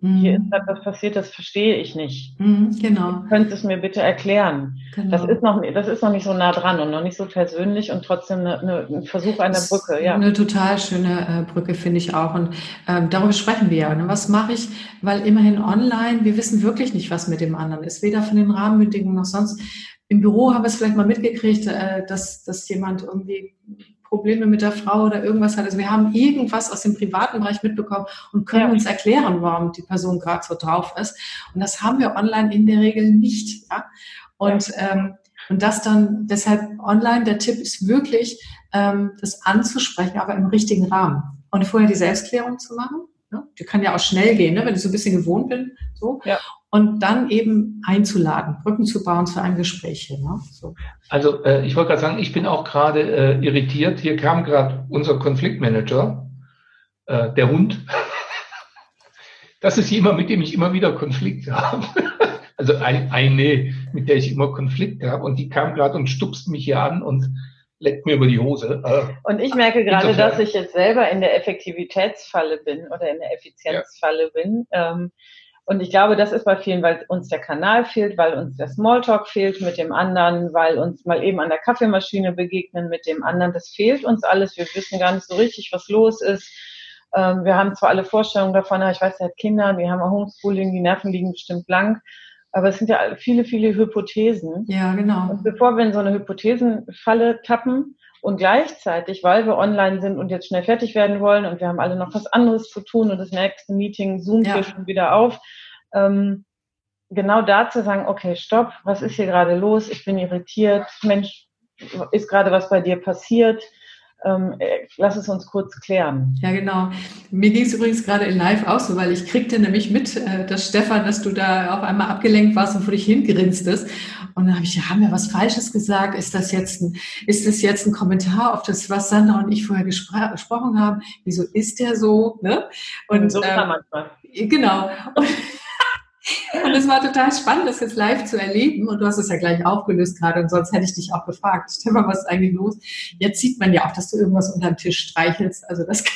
Mhm. Hier ist etwas passiert, das verstehe ich nicht. Mhm, genau. Du könntest es mir bitte erklären. Genau. Das, ist noch, das ist noch nicht so nah dran und noch nicht so persönlich und trotzdem eine, eine, ein Versuch einer Brücke. Ja. Eine total schöne äh, Brücke, finde ich auch. Und ähm, darüber sprechen wir ja. Ne? Was mache ich? Weil immerhin online, wir wissen wirklich nicht, was mit dem anderen ist. Weder von den Rahmenbedingungen noch sonst. Im Büro haben wir es vielleicht mal mitgekriegt, äh, dass, dass jemand irgendwie Probleme mit der Frau oder irgendwas hat. Also wir haben irgendwas aus dem privaten Bereich mitbekommen und können ja. uns erklären, warum die Person gerade so drauf ist. Und das haben wir online in der Regel nicht. Ja? Und, ja. Ähm, und das dann, deshalb online, der Tipp ist wirklich, ähm, das anzusprechen, aber im richtigen Rahmen. Und vorher die Selbstklärung zu machen. Ne? Die kann ja auch schnell gehen, ne? wenn ich so ein bisschen gewohnt bin. So. Ja und dann eben einzuladen, Brücken zu bauen zu einem Gespräch. Hier, ne? so. Also äh, ich wollte gerade sagen, ich bin auch gerade äh, irritiert. Hier kam gerade unser Konfliktmanager, äh, der Hund. Das ist jemand, mit dem ich immer wieder Konflikte habe. Also ein, eine, mit der ich immer Konflikte habe. Und die kam gerade und stupst mich hier an und leckt mir über die Hose. Äh, und ich merke gerade, dass ich jetzt selber in der Effektivitätsfalle bin oder in der Effizienzfalle ja. bin. Ähm, und ich glaube, das ist bei vielen, weil uns der Kanal fehlt, weil uns der Smalltalk fehlt mit dem anderen, weil uns mal eben an der Kaffeemaschine begegnen mit dem anderen. Das fehlt uns alles. Wir wissen gar nicht so richtig, was los ist. Ähm, wir haben zwar alle Vorstellungen davon, ich weiß, er hat Kinder, wir haben auch Homeschooling, die Nerven liegen bestimmt blank. Aber es sind ja viele, viele Hypothesen. Ja, genau. Und bevor wir in so eine Hypothesenfalle tappen, und gleichzeitig, weil wir online sind und jetzt schnell fertig werden wollen und wir haben alle noch was anderes zu tun und das nächste Meeting zoomt ja. hier schon wieder auf, ähm, genau da zu sagen, okay, stopp, was ist hier gerade los? Ich bin irritiert, Mensch, ist gerade was bei dir passiert? Ähm, äh, lass es uns kurz klären. Ja, genau. Mir ging es übrigens gerade in Live auch so, weil ich kriegte nämlich mit, äh, dass Stefan, dass du da auf einmal abgelenkt warst und vor dich hingrinstest. Und dann habe ich, haben wir was Falsches gesagt? Ist das jetzt ein, ist das jetzt ein Kommentar auf das, was Sandra und ich vorher gesprochen haben? Wieso ist der so? Ne? Und so ähm, manchmal. Genau. Und, und es war total spannend, das jetzt live zu erleben. Und du hast es ja gleich aufgelöst gerade. Und sonst hätte ich dich auch gefragt, Stefan, was ist eigentlich los? Jetzt sieht man ja auch, dass du irgendwas unter dem Tisch streichelst. Also das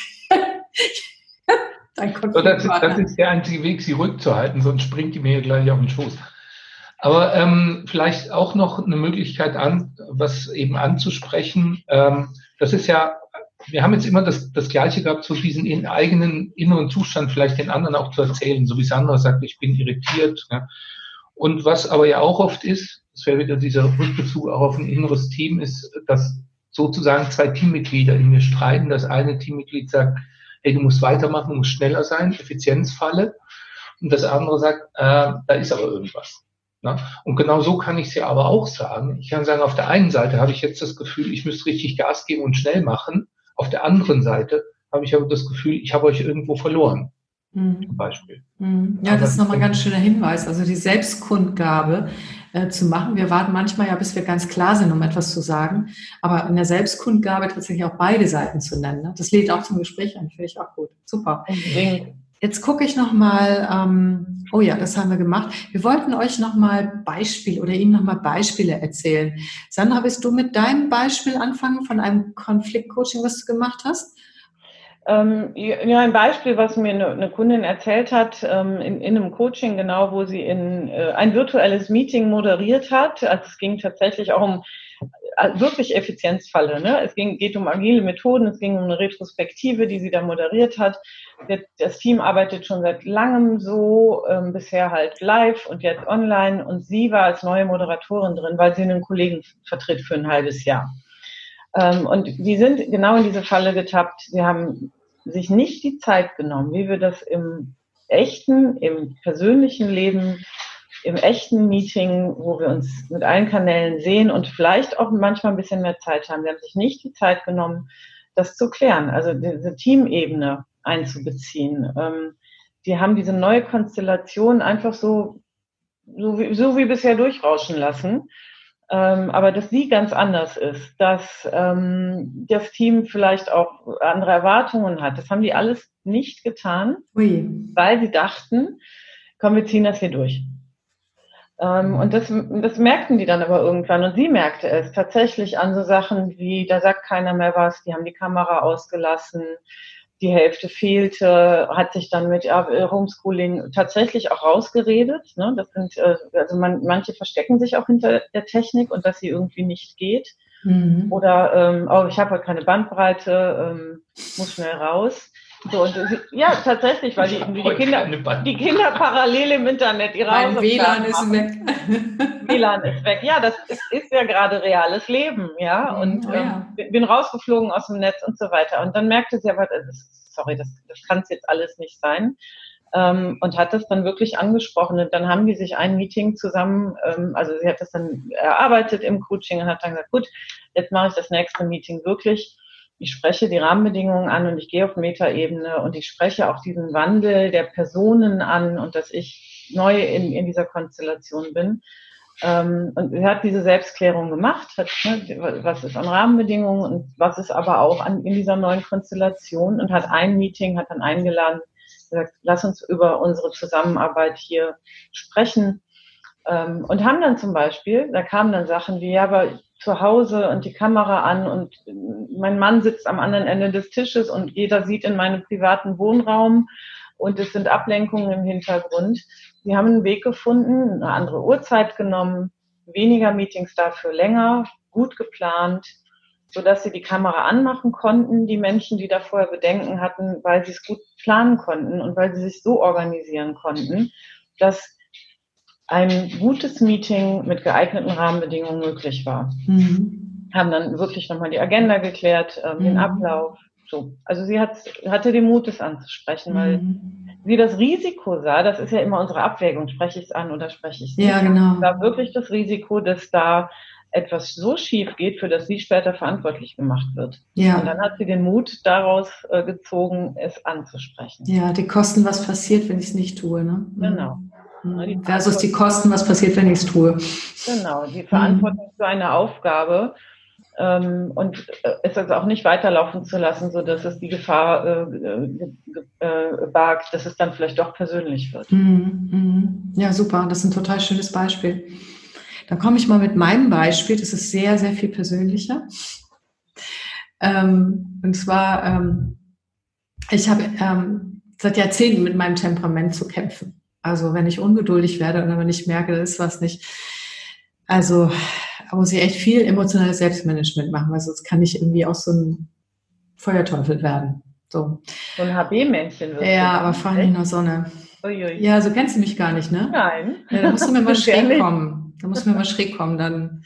Dein so, das, das, ist der einzige Weg, sie ruhig zu halten, sonst springt die mir gleich auf den Schoß. Aber ähm, vielleicht auch noch eine Möglichkeit an, was eben anzusprechen. Ähm, das ist ja, wir haben jetzt immer das, das Gleiche gehabt, so diesen in, eigenen inneren Zustand vielleicht den anderen auch zu erzählen, so wie Sandra sagt, ich bin irritiert. Ja. Und was aber ja auch oft ist, das wäre wieder dieser Rückbezug auch auf ein inneres Team, ist, dass sozusagen zwei Teammitglieder in mir streiten. Das eine Teammitglied sagt, hey, du musst weitermachen, du musst schneller sein, Effizienzfalle. Und das andere sagt, äh, da ist aber irgendwas. Ne? Und genau so kann ich es ja aber auch sagen. Ich kann sagen, auf der einen Seite habe ich jetzt das Gefühl, ich müsste richtig Gas geben und schnell machen. Auf der anderen Seite habe ich aber das Gefühl, ich habe euch irgendwo verloren. Mhm. Zum Beispiel. Mhm. Ja, das ist nochmal ein ganz schöner Hinweis. Also die Selbstkundgabe äh, zu machen. Wir warten manchmal ja, bis wir ganz klar sind, um etwas zu sagen. Aber in der Selbstkundgabe tatsächlich auch beide Seiten zu nennen. Ne? Das lädt auch zum Gespräch ein. Finde ich auch gut. Super. Jetzt gucke ich nochmal, ähm, oh ja, das haben wir gemacht. Wir wollten euch nochmal Beispiele oder Ihnen nochmal Beispiele erzählen. Sandra, willst du mit deinem Beispiel anfangen von einem Konfliktcoaching, was du gemacht hast? Ähm, ja, ein Beispiel, was mir eine, eine Kundin erzählt hat, ähm, in, in, einem Coaching, genau, wo sie in äh, ein virtuelles Meeting moderiert hat. Also es ging tatsächlich auch um äh, wirklich Effizienzfalle. Ne? Es ging, geht um agile Methoden, es ging um eine Retrospektive, die sie da moderiert hat. Das Team arbeitet schon seit langem so, ähm, bisher halt live und jetzt online. Und sie war als neue Moderatorin drin, weil sie einen Kollegen vertritt für ein halbes Jahr. Ähm, und die sind genau in diese Falle getappt. Sie haben sich nicht die Zeit genommen, wie wir das im echten, im persönlichen Leben, im echten Meeting, wo wir uns mit allen Kanälen sehen und vielleicht auch manchmal ein bisschen mehr Zeit haben. Sie haben sich nicht die Zeit genommen, das zu klären, also diese Teamebene einzubeziehen. Ähm, die haben diese neue Konstellation einfach so, so wie, so wie bisher durchrauschen lassen ähm, aber dass sie ganz anders ist, dass ähm, das Team vielleicht auch andere Erwartungen hat. Das haben die alles nicht getan, Ui. weil sie dachten, komm, wir ziehen das hier durch. Ähm, und das, das merkten die dann aber irgendwann. Und sie merkte es tatsächlich an so Sachen wie, da sagt keiner mehr was, die haben die Kamera ausgelassen, die Hälfte fehlte, hat sich dann mit Homeschooling tatsächlich auch rausgeredet. Ne? Das sind, äh, also man, manche verstecken sich auch hinter der Technik und dass sie irgendwie nicht geht. Mhm. Oder ähm, oh, ich habe heute keine Bandbreite, ähm, muss schnell raus. So, und, ja, tatsächlich, weil die, die, Kinder, die Kinder parallel im Internet ihre Mein WLAN ist weg. WLAN ist weg. Ja, das ist, ist ja gerade reales Leben, ja. Und oh, ja. Ähm, bin rausgeflogen aus dem Netz und so weiter. Und dann merkte sie aber, sorry, das, das kann es jetzt alles nicht sein. Ähm, und hat das dann wirklich angesprochen. Und dann haben die sich ein Meeting zusammen, ähm, also sie hat das dann erarbeitet im Coaching und hat dann gesagt, gut, jetzt mache ich das nächste Meeting wirklich ich spreche die Rahmenbedingungen an und ich gehe auf Metaebene und ich spreche auch diesen Wandel der Personen an und dass ich neu in, in dieser Konstellation bin. Ähm, und sie hat diese Selbstklärung gemacht, hat, ne, was ist an Rahmenbedingungen und was ist aber auch an, in dieser neuen Konstellation und hat ein Meeting, hat dann eingeladen, gesagt, lass uns über unsere Zusammenarbeit hier sprechen. Ähm, und haben dann zum Beispiel, da kamen dann Sachen wie, ja, aber zu Hause und die Kamera an und mein Mann sitzt am anderen Ende des Tisches und jeder sieht in meinem privaten Wohnraum und es sind Ablenkungen im Hintergrund. Wir haben einen Weg gefunden, eine andere Uhrzeit genommen, weniger Meetings dafür länger, gut geplant, so dass sie die Kamera anmachen konnten, die Menschen, die da vorher Bedenken hatten, weil sie es gut planen konnten und weil sie sich so organisieren konnten, dass ein gutes Meeting mit geeigneten Rahmenbedingungen möglich war. Mhm. Haben dann wirklich nochmal die Agenda geklärt, mhm. den Ablauf. So. Also sie hat, hatte den Mut, es anzusprechen, weil mhm. sie das Risiko sah, das ist ja immer unsere Abwägung, spreche ich es an oder spreche ich es nicht. Ja, genau. Da wirklich das Risiko, dass da etwas so schief geht, für das sie später verantwortlich gemacht wird. Ja. Und dann hat sie den Mut daraus äh, gezogen, es anzusprechen. Ja, die Kosten, was passiert, wenn ich es nicht tue. Ne? Genau. Die Versus die Kosten, was passiert, wenn ich es tue. Genau, die Verantwortung mhm. für eine Aufgabe ähm, und äh, es also auch nicht weiterlaufen zu lassen, so dass es die Gefahr äh, äh, bargt, dass es dann vielleicht doch persönlich wird. Mhm. Mhm. Ja, super. Das ist ein total schönes Beispiel. Dann komme ich mal mit meinem Beispiel. Das ist sehr, sehr viel persönlicher. Ähm, und zwar, ähm, ich habe ähm, seit Jahrzehnten mit meinem Temperament zu kämpfen. Also wenn ich ungeduldig werde oder wenn ich merke, da ist was nicht. Also muss ich echt viel emotionales Selbstmanagement machen, weil sonst kann ich irgendwie auch so ein Feuerteufel werden. So, so ein HB-Männchen. Ja, aber vor allem in der Sonne. Uiui. Ja, so kennst du mich gar nicht, ne? Nein. Ja, da musst du mir mal schräg kommen. Da musst du mir mal schräg kommen, dann.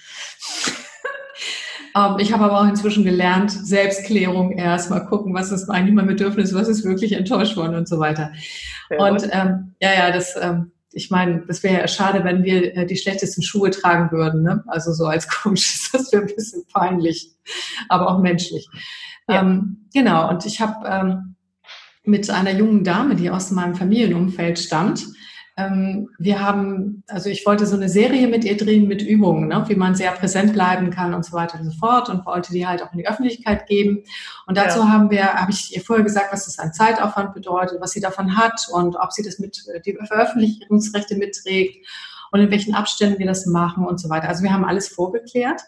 ähm, ich habe aber auch inzwischen gelernt, Selbstklärung erst mal gucken, was ist eigentlich mein Bedürfnis, was ist wirklich enttäuscht worden und so weiter. Und ähm, ja, ja, das, ähm, ich meine, das wäre ja schade, wenn wir äh, die schlechtesten Schuhe tragen würden. Ne? Also so als ist das wäre ein bisschen peinlich, aber auch menschlich. Ja. Ähm, genau, und ich habe ähm, mit einer jungen Dame, die aus meinem Familienumfeld stammt, wir haben, also ich wollte so eine Serie mit ihr drehen mit Übungen, ne, wie man sehr präsent bleiben kann und so weiter und so fort und wollte die halt auch in die Öffentlichkeit geben. Und dazu ja. haben wir, habe ich ihr vorher gesagt, was das ein Zeitaufwand bedeutet, was sie davon hat und ob sie das mit die Veröffentlichungsrechte mitträgt und in welchen Abständen wir das machen und so weiter. Also wir haben alles vorgeklärt.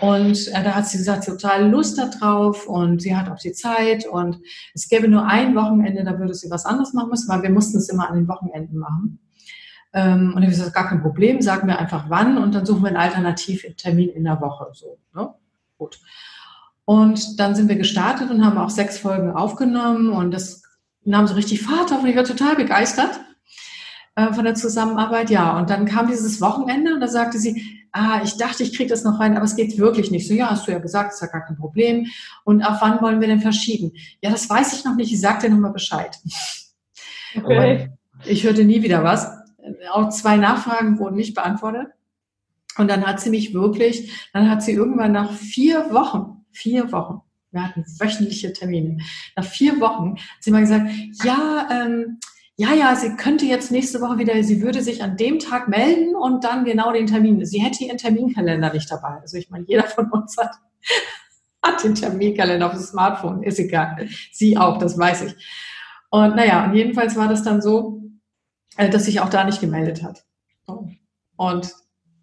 Und äh, da hat sie gesagt, sie hat total Lust darauf und sie hat auch die Zeit und es gäbe nur ein Wochenende, da würde sie was anderes machen müssen, weil wir mussten es immer an den Wochenenden machen. Ähm, und ich habe gesagt, gar kein Problem, sagen wir einfach wann und dann suchen wir einen Alternativtermin in der Woche. So, ne? Gut. Und dann sind wir gestartet und haben auch sechs Folgen aufgenommen und das nahm so richtig Fahrt auf und ich war total begeistert äh, von der Zusammenarbeit. Ja, und dann kam dieses Wochenende und da sagte sie, ah, ich dachte, ich kriege das noch rein, aber es geht wirklich nicht. So, ja, hast du ja gesagt, ist ja gar kein Problem. Und auf wann wollen wir denn verschieben? Ja, das weiß ich noch nicht, ich sag dir nochmal Bescheid. Okay. ich hörte nie wieder was. Auch zwei Nachfragen wurden nicht beantwortet. Und dann hat sie mich wirklich, dann hat sie irgendwann nach vier Wochen, vier Wochen, wir hatten wöchentliche Termine, nach vier Wochen hat sie mal gesagt, ja, ähm, ja, ja, sie könnte jetzt nächste Woche wieder, sie würde sich an dem Tag melden und dann genau den Termin. Sie hätte ihren Terminkalender nicht dabei. Also ich meine, jeder von uns hat, hat den Terminkalender auf dem Smartphone, ist egal. Sie auch, das weiß ich. Und naja, und jedenfalls war das dann so, äh, dass sich auch da nicht gemeldet hat. Und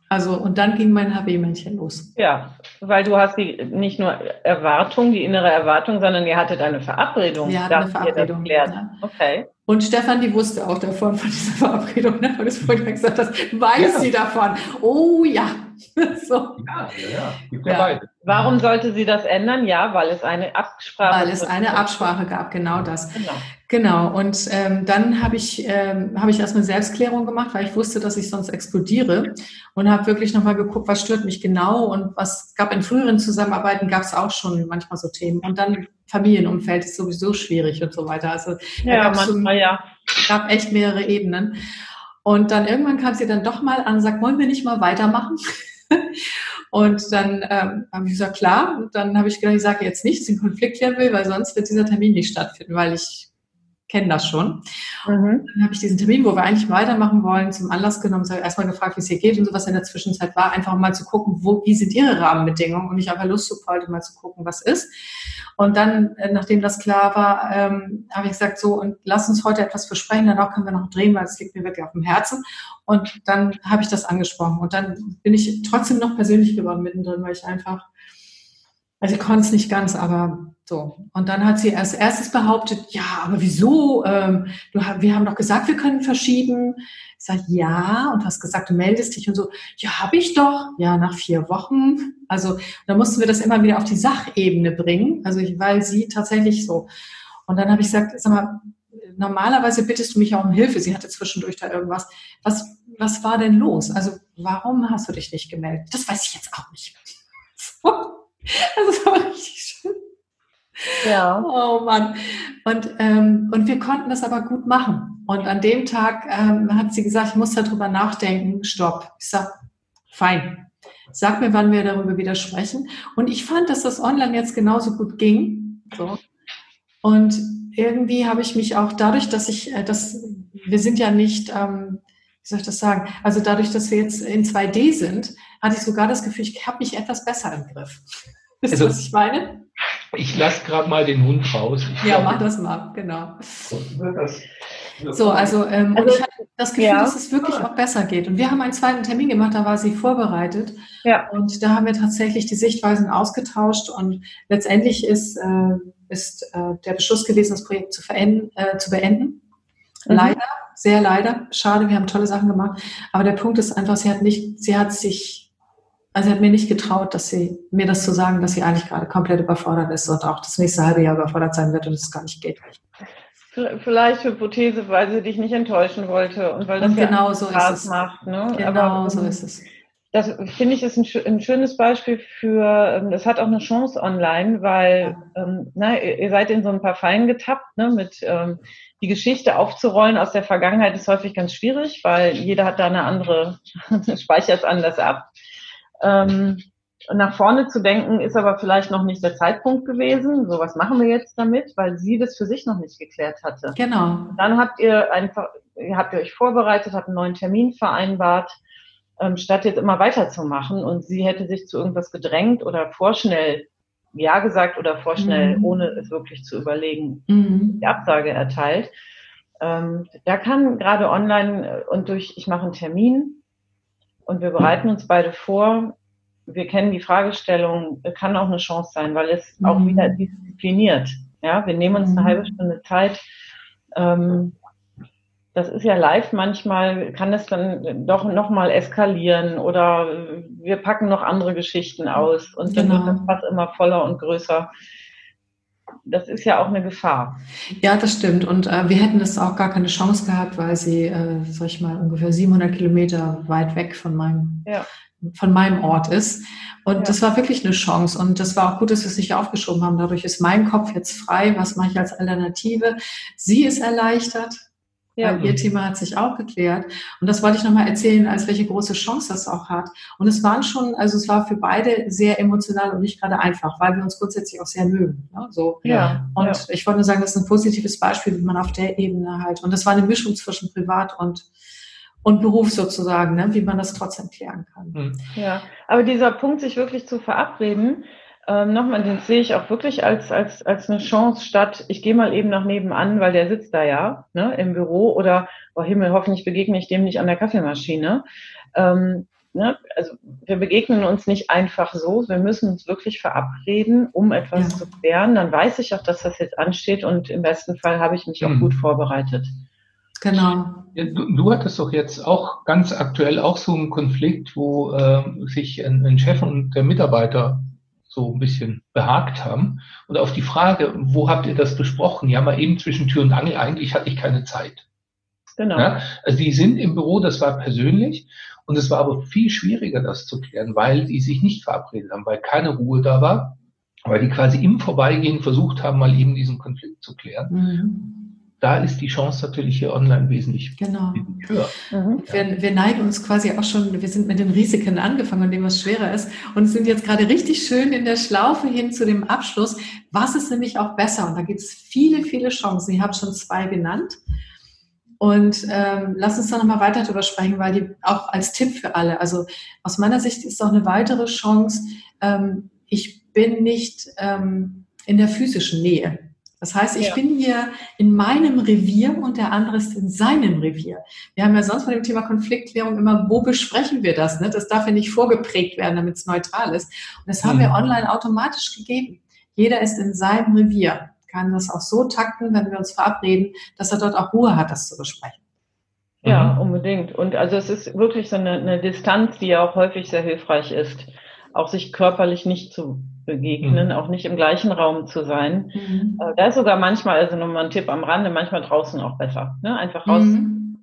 also, und dann ging mein HB-Männchen los. Ja, weil du hast die nicht nur Erwartung, die innere Erwartung, sondern ihr hattet eine Verabredung. Hatten eine Verabredung. Ja. Okay. Und Stefan, die wusste auch davon, von dieser Verabredung, ne? weil du es vorhin gesagt hast, weiß ja. sie davon. Oh ja. so. Ja, ja, ja. ja. beide. Warum sollte sie das ändern? Ja, weil es eine Absprache Weil es eine Absprache gab, genau das. Genau. Genau. Und ähm, dann habe ich, ähm, hab ich erstmal Selbstklärung gemacht, weil ich wusste, dass ich sonst explodiere und habe wirklich nochmal geguckt, was stört mich genau und was gab in früheren Zusammenarbeiten, gab es auch schon manchmal so Themen. Und dann Familienumfeld ist sowieso schwierig und so weiter. Also ja, manchmal, ja. gab echt mehrere Ebenen. Und dann irgendwann kam sie dann doch mal an und sagt, wollen wir nicht mal weitermachen? Und dann ähm, habe ich gesagt, klar. Und dann habe ich gedacht, ich sage jetzt nicht, dass ich einen Konflikt klären will, weil sonst wird dieser Termin nicht stattfinden, weil ich kenne das schon. Mhm. Dann habe ich diesen Termin, wo wir eigentlich weitermachen wollen, zum Anlass genommen, habe erstmal gefragt, wie es hier geht und so, was in der Zwischenzeit war, einfach mal zu gucken, wo, wie sind ihre Rahmenbedingungen und ich einfach Lust zu heute mal zu gucken, was ist. Und dann, äh, nachdem das klar war, ähm, habe ich gesagt, so, und lass uns heute etwas besprechen, danach können wir noch drehen, weil es liegt mir wirklich auf dem Herzen. Und dann habe ich das angesprochen. Und dann bin ich trotzdem noch persönlich geworden mittendrin, weil ich einfach, also ich konnte es nicht ganz, aber so. Und dann hat sie als erstes behauptet, ja, aber wieso? Ähm, du, wir haben doch gesagt, wir können verschieben. Ich sage, ja, und hast gesagt, du meldest dich und so, ja, habe ich doch. Ja, nach vier Wochen. Also da mussten wir das immer wieder auf die Sachebene bringen. Also weil sie tatsächlich so. Und dann habe ich gesagt, sag mal, normalerweise bittest du mich auch um Hilfe. Sie hatte zwischendurch da irgendwas. Was, was war denn los? Also warum hast du dich nicht gemeldet? Das weiß ich jetzt auch nicht. Also das war richtig schön. Ja. Oh Mann. Und, ähm, und wir konnten das aber gut machen. Und an dem Tag ähm, hat sie gesagt, ich muss darüber nachdenken. Stopp. Ich sag, fein. Sag mir, wann wir darüber wieder sprechen. Und ich fand, dass das online jetzt genauso gut ging. So. Und irgendwie habe ich mich auch dadurch, dass ich, äh, dass wir sind ja nicht, ähm, wie soll ich das sagen? Also dadurch, dass wir jetzt in 2D sind, hatte ich sogar das Gefühl, ich habe mich etwas besser im Griff. Wisst ihr, also, was ich meine? Ich lasse gerade mal den Hund raus. Ich ja, mach das mal, genau. So, also, ähm, also, ich hatte das Gefühl, ja. dass es wirklich auch besser geht. Und wir haben einen zweiten Termin gemacht, da war sie vorbereitet. Ja. Und da haben wir tatsächlich die Sichtweisen ausgetauscht. Und letztendlich ist, äh, ist äh, der Beschluss gewesen, das Projekt zu, äh, zu beenden. Mhm. Leider sehr leider. Schade, wir haben tolle Sachen gemacht. Aber der Punkt ist einfach, sie hat nicht, sie hat sich, also sie hat mir nicht getraut, dass sie, mir das zu sagen, dass sie eigentlich gerade komplett überfordert ist und auch das nächste halbe Jahr überfordert sein wird und es gar nicht geht. Vielleicht Hypothese, weil sie dich nicht enttäuschen wollte und weil das und genau ja so Spaß macht. Ne? Genau Aber, so ist es. Das finde ich ist ein, ein, schönes Beispiel für, ähm, das hat auch eine Chance online, weil ähm, na, ihr seid in so ein paar Fallen getappt, ne, mit ähm, die Geschichte aufzurollen aus der Vergangenheit ist häufig ganz schwierig, weil jeder hat da eine andere, speichert es anders ab. Ähm, nach vorne zu denken ist aber vielleicht noch nicht der Zeitpunkt gewesen. So, was machen wir jetzt damit? Weil sie das für sich noch nicht geklärt hatte. Genau. Dann habt ihr einfach, habt ihr euch vorbereitet, habt einen neuen Termin vereinbart, ähm, statt jetzt immer weiterzumachen. Und sie hätte sich zu irgendwas gedrängt oder vorschnell ja gesagt oder vorschnell, mhm. ohne es wirklich zu überlegen, mhm. die Absage erteilt. Ähm, da kann gerade online äh, und durch, ich mache einen Termin und wir bereiten uns beide vor, wir kennen die Fragestellung, kann auch eine Chance sein, weil es mhm. auch wieder diszipliniert. Ja, wir nehmen uns eine mhm. halbe Stunde Zeit. Ähm, das ist ja live, manchmal kann es dann doch nochmal eskalieren oder wir packen noch andere Geschichten aus und dann genau. wird das Fass immer voller und größer. Das ist ja auch eine Gefahr. Ja, das stimmt. Und äh, wir hätten das auch gar keine Chance gehabt, weil sie, äh, sag ich mal, ungefähr 700 Kilometer weit weg von meinem, ja. von meinem Ort ist. Und ja. das war wirklich eine Chance. Und das war auch gut, dass wir es nicht aufgeschoben haben. Dadurch ist mein Kopf jetzt frei. Was mache ich als Alternative? Sie ist erleichtert ja. Weil ihr Thema hat sich auch geklärt. Und das wollte ich nochmal erzählen, als welche große Chance das auch hat. Und es waren schon, also es war für beide sehr emotional und nicht gerade einfach, weil wir uns grundsätzlich auch sehr mögen. Ne? So. Ja. Und ja. ich wollte nur sagen, das ist ein positives Beispiel, wie man auf der Ebene halt, und das war eine Mischung zwischen Privat und und Beruf sozusagen, ne? wie man das trotzdem klären kann. Hm. Ja, aber dieser Punkt, sich wirklich zu verabreden, ähm, nochmal, den sehe ich auch wirklich als, als, als eine Chance statt, ich gehe mal eben nach nebenan, weil der sitzt da ja ne, im Büro oder, oh Himmel, hoffentlich begegne ich dem nicht an der Kaffeemaschine. Ähm, ne, also wir begegnen uns nicht einfach so, wir müssen uns wirklich verabreden, um etwas ja. zu klären. Dann weiß ich auch, dass das jetzt ansteht und im besten Fall habe ich mich auch mhm. gut vorbereitet. Genau. Ja, du, du, hattest doch jetzt auch ganz aktuell auch so einen Konflikt, wo äh, sich ein, ein Chef und der Mitarbeiter so ein bisschen behagt haben. Und auf die Frage, wo habt ihr das besprochen? Ja, mal eben zwischen Tür und Angel, eigentlich hatte ich keine Zeit. Genau. Ja, also die sind im Büro, das war persönlich. Und es war aber viel schwieriger, das zu klären, weil die sich nicht verabredet haben, weil keine Ruhe da war, weil die quasi im Vorbeigehen versucht haben, mal eben diesen Konflikt zu klären. Mhm da ist die Chance natürlich hier online wesentlich genau. höher. Mhm. Wir, wir, neigen uns quasi auch schon, wir sind mit den Risiken angefangen und dem, was schwerer ist und sind jetzt gerade richtig schön in der Schlaufe hin zu dem Abschluss. Was ist nämlich auch besser? Und da gibt es viele, viele Chancen. Ich habe schon zwei genannt. Und ähm, lass uns da nochmal weiter drüber sprechen, weil die auch als Tipp für alle, also aus meiner Sicht ist auch eine weitere Chance, ähm, ich bin nicht ähm, in der physischen Nähe. Das heißt, ich ja. bin hier in meinem Revier und der andere ist in seinem Revier. Wir haben ja sonst bei dem Thema Konfliktklärung immer, wo besprechen wir das? Ne? Das darf ja nicht vorgeprägt werden, damit es neutral ist. Und das haben mhm. wir online automatisch gegeben. Jeder ist in seinem Revier, kann das auch so takten, wenn wir uns verabreden, dass er dort auch Ruhe hat, das zu besprechen. Ja, mhm. unbedingt. Und also es ist wirklich so eine, eine Distanz, die ja auch häufig sehr hilfreich ist, auch sich körperlich nicht zu begegnen, mhm. auch nicht im gleichen Raum zu sein. Mhm. Äh, da ist sogar manchmal, also nochmal ein Tipp am Rande, manchmal draußen auch besser. Ne? Einfach raus, mhm.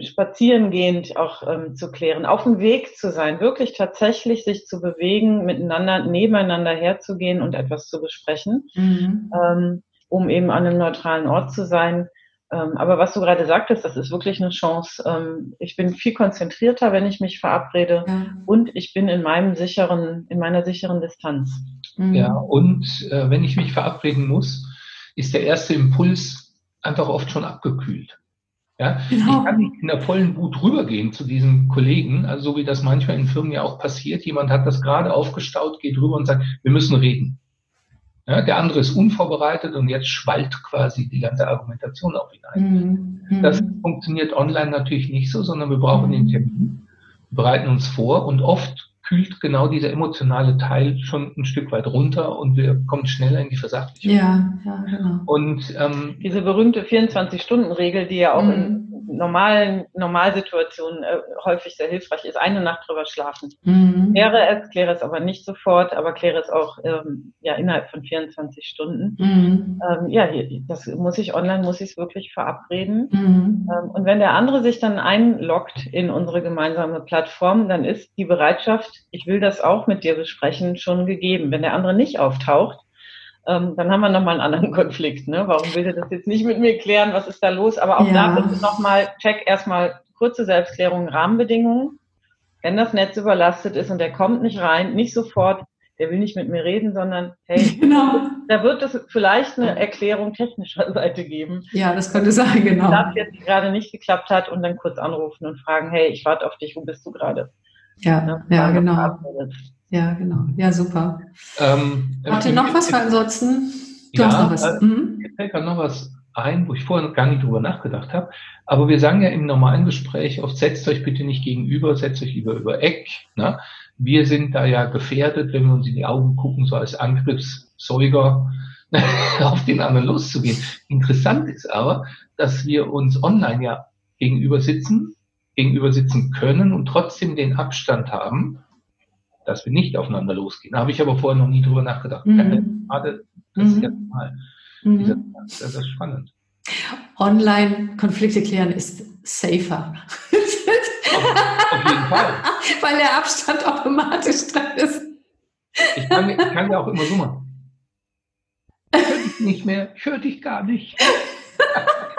spazierengehend auch ähm, zu klären, auf dem Weg zu sein, wirklich tatsächlich sich zu bewegen, miteinander, nebeneinander herzugehen und etwas zu besprechen, mhm. ähm, um eben an einem neutralen Ort zu sein. Ähm, aber was du gerade sagtest, das ist wirklich eine Chance. Ähm, ich bin viel konzentrierter, wenn ich mich verabrede ja. und ich bin in meinem sicheren, in meiner sicheren Distanz. Mhm. Ja, und äh, wenn ich mich verabreden muss, ist der erste Impuls einfach oft schon abgekühlt. Ja, genau. Ich kann nicht in der vollen Wut rübergehen zu diesen Kollegen, also so wie das manchmal in Firmen ja auch passiert. Jemand hat das gerade aufgestaut, geht rüber und sagt, wir müssen reden. Ja, der andere ist unvorbereitet und jetzt schwallt quasi die ganze Argumentation auf ihn ein. Mhm. Das funktioniert online natürlich nicht so, sondern wir brauchen mhm. den Termin, bereiten uns vor und oft kühlt genau dieser emotionale Teil schon ein Stück weit runter und wir kommen schneller in die Versachlichung. Ja, ja, genau. Und ähm, diese berühmte 24-Stunden-Regel, die ja auch mhm. in normalen Normalsituationen äh, häufig sehr hilfreich ist, eine Nacht drüber schlafen. Mhm. Kläre es, kläre es aber nicht sofort, aber kläre es auch ähm, ja innerhalb von 24 Stunden. Mhm. Ähm, ja, das muss ich online, muss ich es wirklich verabreden. Mhm. Ähm, und wenn der andere sich dann einloggt in unsere gemeinsame Plattform, dann ist die Bereitschaft, ich will das auch mit dir besprechen, schon gegeben. Wenn der andere nicht auftaucht, ähm, dann haben wir nochmal einen anderen Konflikt. Ne? Warum will er das jetzt nicht mit mir klären? Was ist da los? Aber auch ja. da bitte nochmal, check erstmal kurze Selbstklärung, Rahmenbedingungen. Wenn das Netz überlastet ist und der kommt nicht rein, nicht sofort, der will nicht mit mir reden, sondern hey, genau. da wird es vielleicht eine Erklärung technischer Seite geben. Ja, das könnte sein, genau. Das jetzt gerade nicht geklappt hat und dann kurz anrufen und fragen, hey, ich warte auf dich, wo bist du gerade? Ja, ne? ja, genau. Verabredet. Ja, genau. Ja, super. Ähm, Habt ihr noch was? Weil ansonsten, du ja, hast noch was. Äh, mhm. Mir fällt gerade noch was ein, wo ich vorher gar nicht drüber nachgedacht habe. Aber wir sagen ja im normalen Gespräch oft, setzt euch bitte nicht gegenüber, setzt euch lieber über Eck. Ne? Wir sind da ja gefährdet, wenn wir uns in die Augen gucken, so als Angriffssäuger auf den anderen loszugehen. Interessant ist aber, dass wir uns online ja gegenüber sitzen, gegenüber sitzen können und trotzdem den Abstand haben dass wir nicht aufeinander losgehen. Da habe ich aber vorher noch nie drüber nachgedacht. Mhm. Gerade das mhm. erste Mal. Mhm. Das ist spannend. Online-Konflikte klären ist safer. Auf, auf, jeden Fall. Weil der Abstand automatisch dran ist. Ich kann, ich kann ja auch immer so machen. Ich höre dich nicht mehr, ich höre dich gar nicht.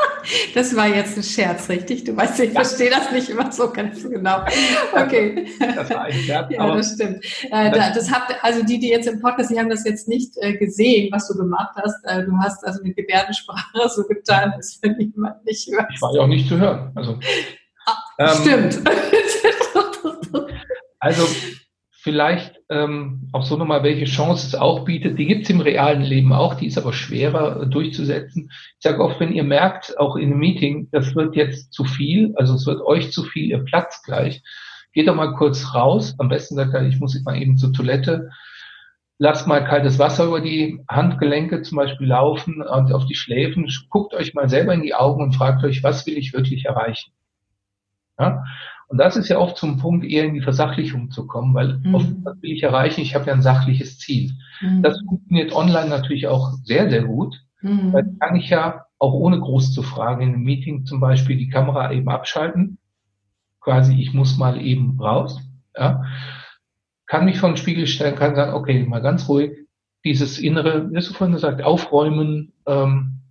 Das war jetzt ein Scherz, richtig? Du weißt, ich ja. verstehe das nicht immer so ganz genau. Okay. Das war ein Scherz. ja, das stimmt. Äh, das, das habt, also die, die jetzt im Podcast, die haben das jetzt nicht äh, gesehen, was du gemacht hast. Äh, du hast also mit Gebärdensprache so getan, dass wenn jemand nicht hört. Ich war ja auch nicht zu hören. Also, ah, ähm, stimmt. also vielleicht ähm, auch so nochmal, welche Chance es auch bietet. Die gibt es im realen Leben auch, die ist aber schwerer äh, durchzusetzen. Ich sage oft, wenn ihr merkt, auch in einem Meeting, das wird jetzt zu viel, also es wird euch zu viel, ihr platzt gleich, geht doch mal kurz raus. Am besten sagt er, ich muss jetzt mal eben zur Toilette. Lasst mal kaltes Wasser über die Handgelenke zum Beispiel laufen und auf die Schläfen. Guckt euch mal selber in die Augen und fragt euch, was will ich wirklich erreichen? Ja? Und das ist ja oft zum Punkt, eher in die Versachlichung zu kommen, weil mhm. oft was will ich erreichen, ich habe ja ein sachliches Ziel. Mhm. Das funktioniert online natürlich auch sehr, sehr gut, mhm. weil kann ich ja auch ohne groß zu fragen, in einem Meeting zum Beispiel die Kamera eben abschalten, quasi ich muss mal eben raus, ja, kann mich vor den Spiegel stellen, kann sagen, okay, mal ganz ruhig, dieses innere, wie hast du vorhin gesagt, aufräumen, ähm,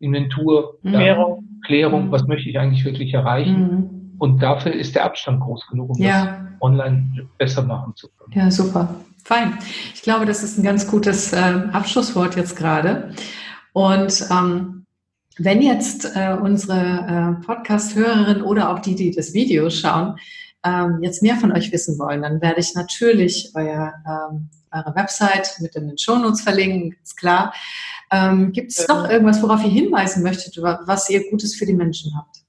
Inventur, Klärung, ja, Klärung, mhm. was möchte ich eigentlich wirklich erreichen? Und dafür ist der Abstand groß genug, um ja. das online besser machen zu können. Ja, super. Fein. Ich glaube, das ist ein ganz gutes äh, Abschlusswort jetzt gerade. Und ähm, wenn jetzt äh, unsere äh, Podcast-Hörerinnen oder auch die, die das Video schauen, ähm, jetzt mehr von euch wissen wollen, dann werde ich natürlich euer, ähm, eure Website mit in den Shownotes verlinken, ist klar. Ähm, Gibt es noch irgendwas, worauf ihr hinweisen möchtet, was ihr Gutes für die Menschen habt?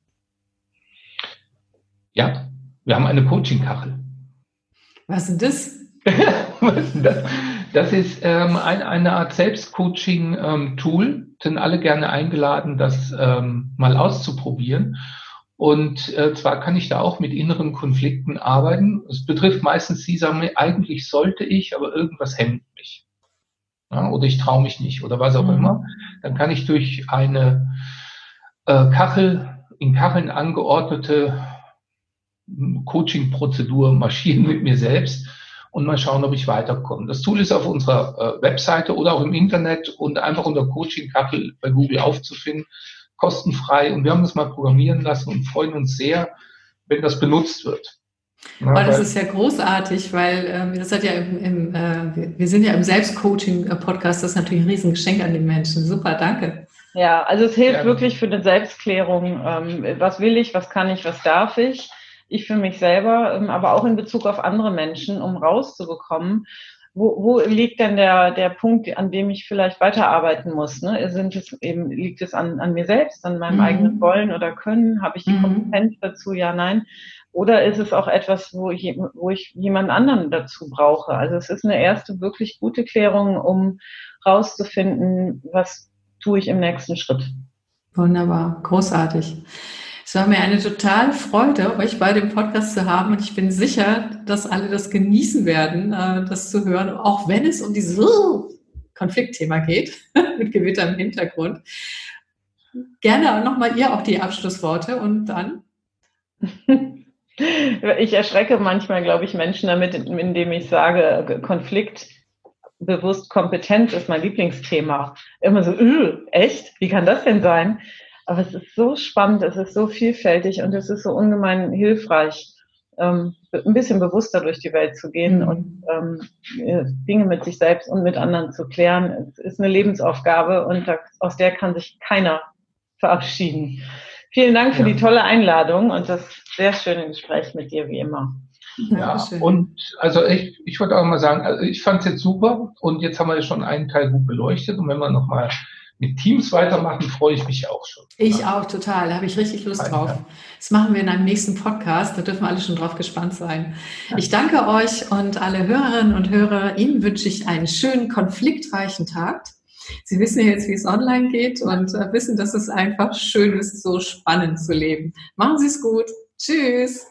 Ja, wir haben eine Coaching-Kachel. Was ist das? Was ist das? Das ist ähm, ein, eine Art Selbstcoaching-Tool. Ähm, sind alle gerne eingeladen, das ähm, mal auszuprobieren. Und äh, zwar kann ich da auch mit inneren Konflikten arbeiten. Es betrifft meistens die sagen mir, eigentlich sollte ich, aber irgendwas hemmt mich. Ja, oder ich traue mich nicht oder was auch mhm. immer. Dann kann ich durch eine äh, Kachel, in Kacheln angeordnete Coaching-Prozedur marschieren mit mir selbst und mal schauen, ob ich weiterkomme. Das Tool ist auf unserer äh, Webseite oder auch im Internet und einfach unter Coaching-Kachel bei Google aufzufinden, kostenfrei. Und wir haben das mal programmieren lassen und freuen uns sehr, wenn das benutzt wird. Ja, oh, das ist ja großartig, weil ähm, das hat ja im, im äh, wir sind ja im Selbstcoaching-Podcast, das ist natürlich ein Riesengeschenk an den Menschen. Super, danke. Ja, also es hilft ja. wirklich für eine Selbstklärung. Ähm, was will ich, was kann ich, was darf ich? Ich für mich selber, ähm, aber auch in Bezug auf andere Menschen, um rauszubekommen, wo, wo liegt denn der, der Punkt, an dem ich vielleicht weiterarbeiten muss? Ne? Sind es eben, liegt es an, an mir selbst, an meinem mhm. eigenen Wollen oder Können? Habe ich die mhm. Kompetenz dazu? Ja, nein. Oder ist es auch etwas, wo ich, wo ich jemand anderen dazu brauche? Also es ist eine erste wirklich gute Klärung, um rauszufinden, was tue ich im nächsten Schritt. Wunderbar, großartig. Es war mir eine totale Freude, euch bei dem Podcast zu haben und ich bin sicher, dass alle das genießen werden, äh, das zu hören, auch wenn es um dieses Konfliktthema geht, mit Gewitter im Hintergrund. Gerne nochmal ihr auch die Abschlussworte und dann. Ich erschrecke manchmal, glaube ich, Menschen damit, indem ich sage, Konflikt bewusst Kompetenz ist mein Lieblingsthema. Immer so, öh, echt? Wie kann das denn sein? Aber es ist so spannend, es ist so vielfältig und es ist so ungemein hilfreich, ähm, ein bisschen bewusster durch die Welt zu gehen mhm. und ähm, Dinge mit sich selbst und mit anderen zu klären. Es ist eine Lebensaufgabe und da, aus der kann sich keiner verabschieden. Vielen Dank für ja. die tolle Einladung und das sehr schöne Gespräch mit dir, wie immer. Ja, und also ich, ich wollte auch mal sagen, also ich fand es jetzt super und jetzt haben wir ja schon einen Teil gut beleuchtet und wenn wir nochmal mit Teams weitermachen, freue ich mich auch schon. Ich auch total, da habe ich richtig Lust drauf. Das machen wir in einem nächsten Podcast, da dürfen alle schon drauf gespannt sein. Ich danke euch und alle Hörerinnen und Hörer. Ihnen wünsche ich einen schönen, konfliktreichen Tag. Sie wissen ja jetzt, wie es online geht und äh, wissen, dass es einfach schön ist, so spannend zu leben. Machen Sie es gut. Tschüss.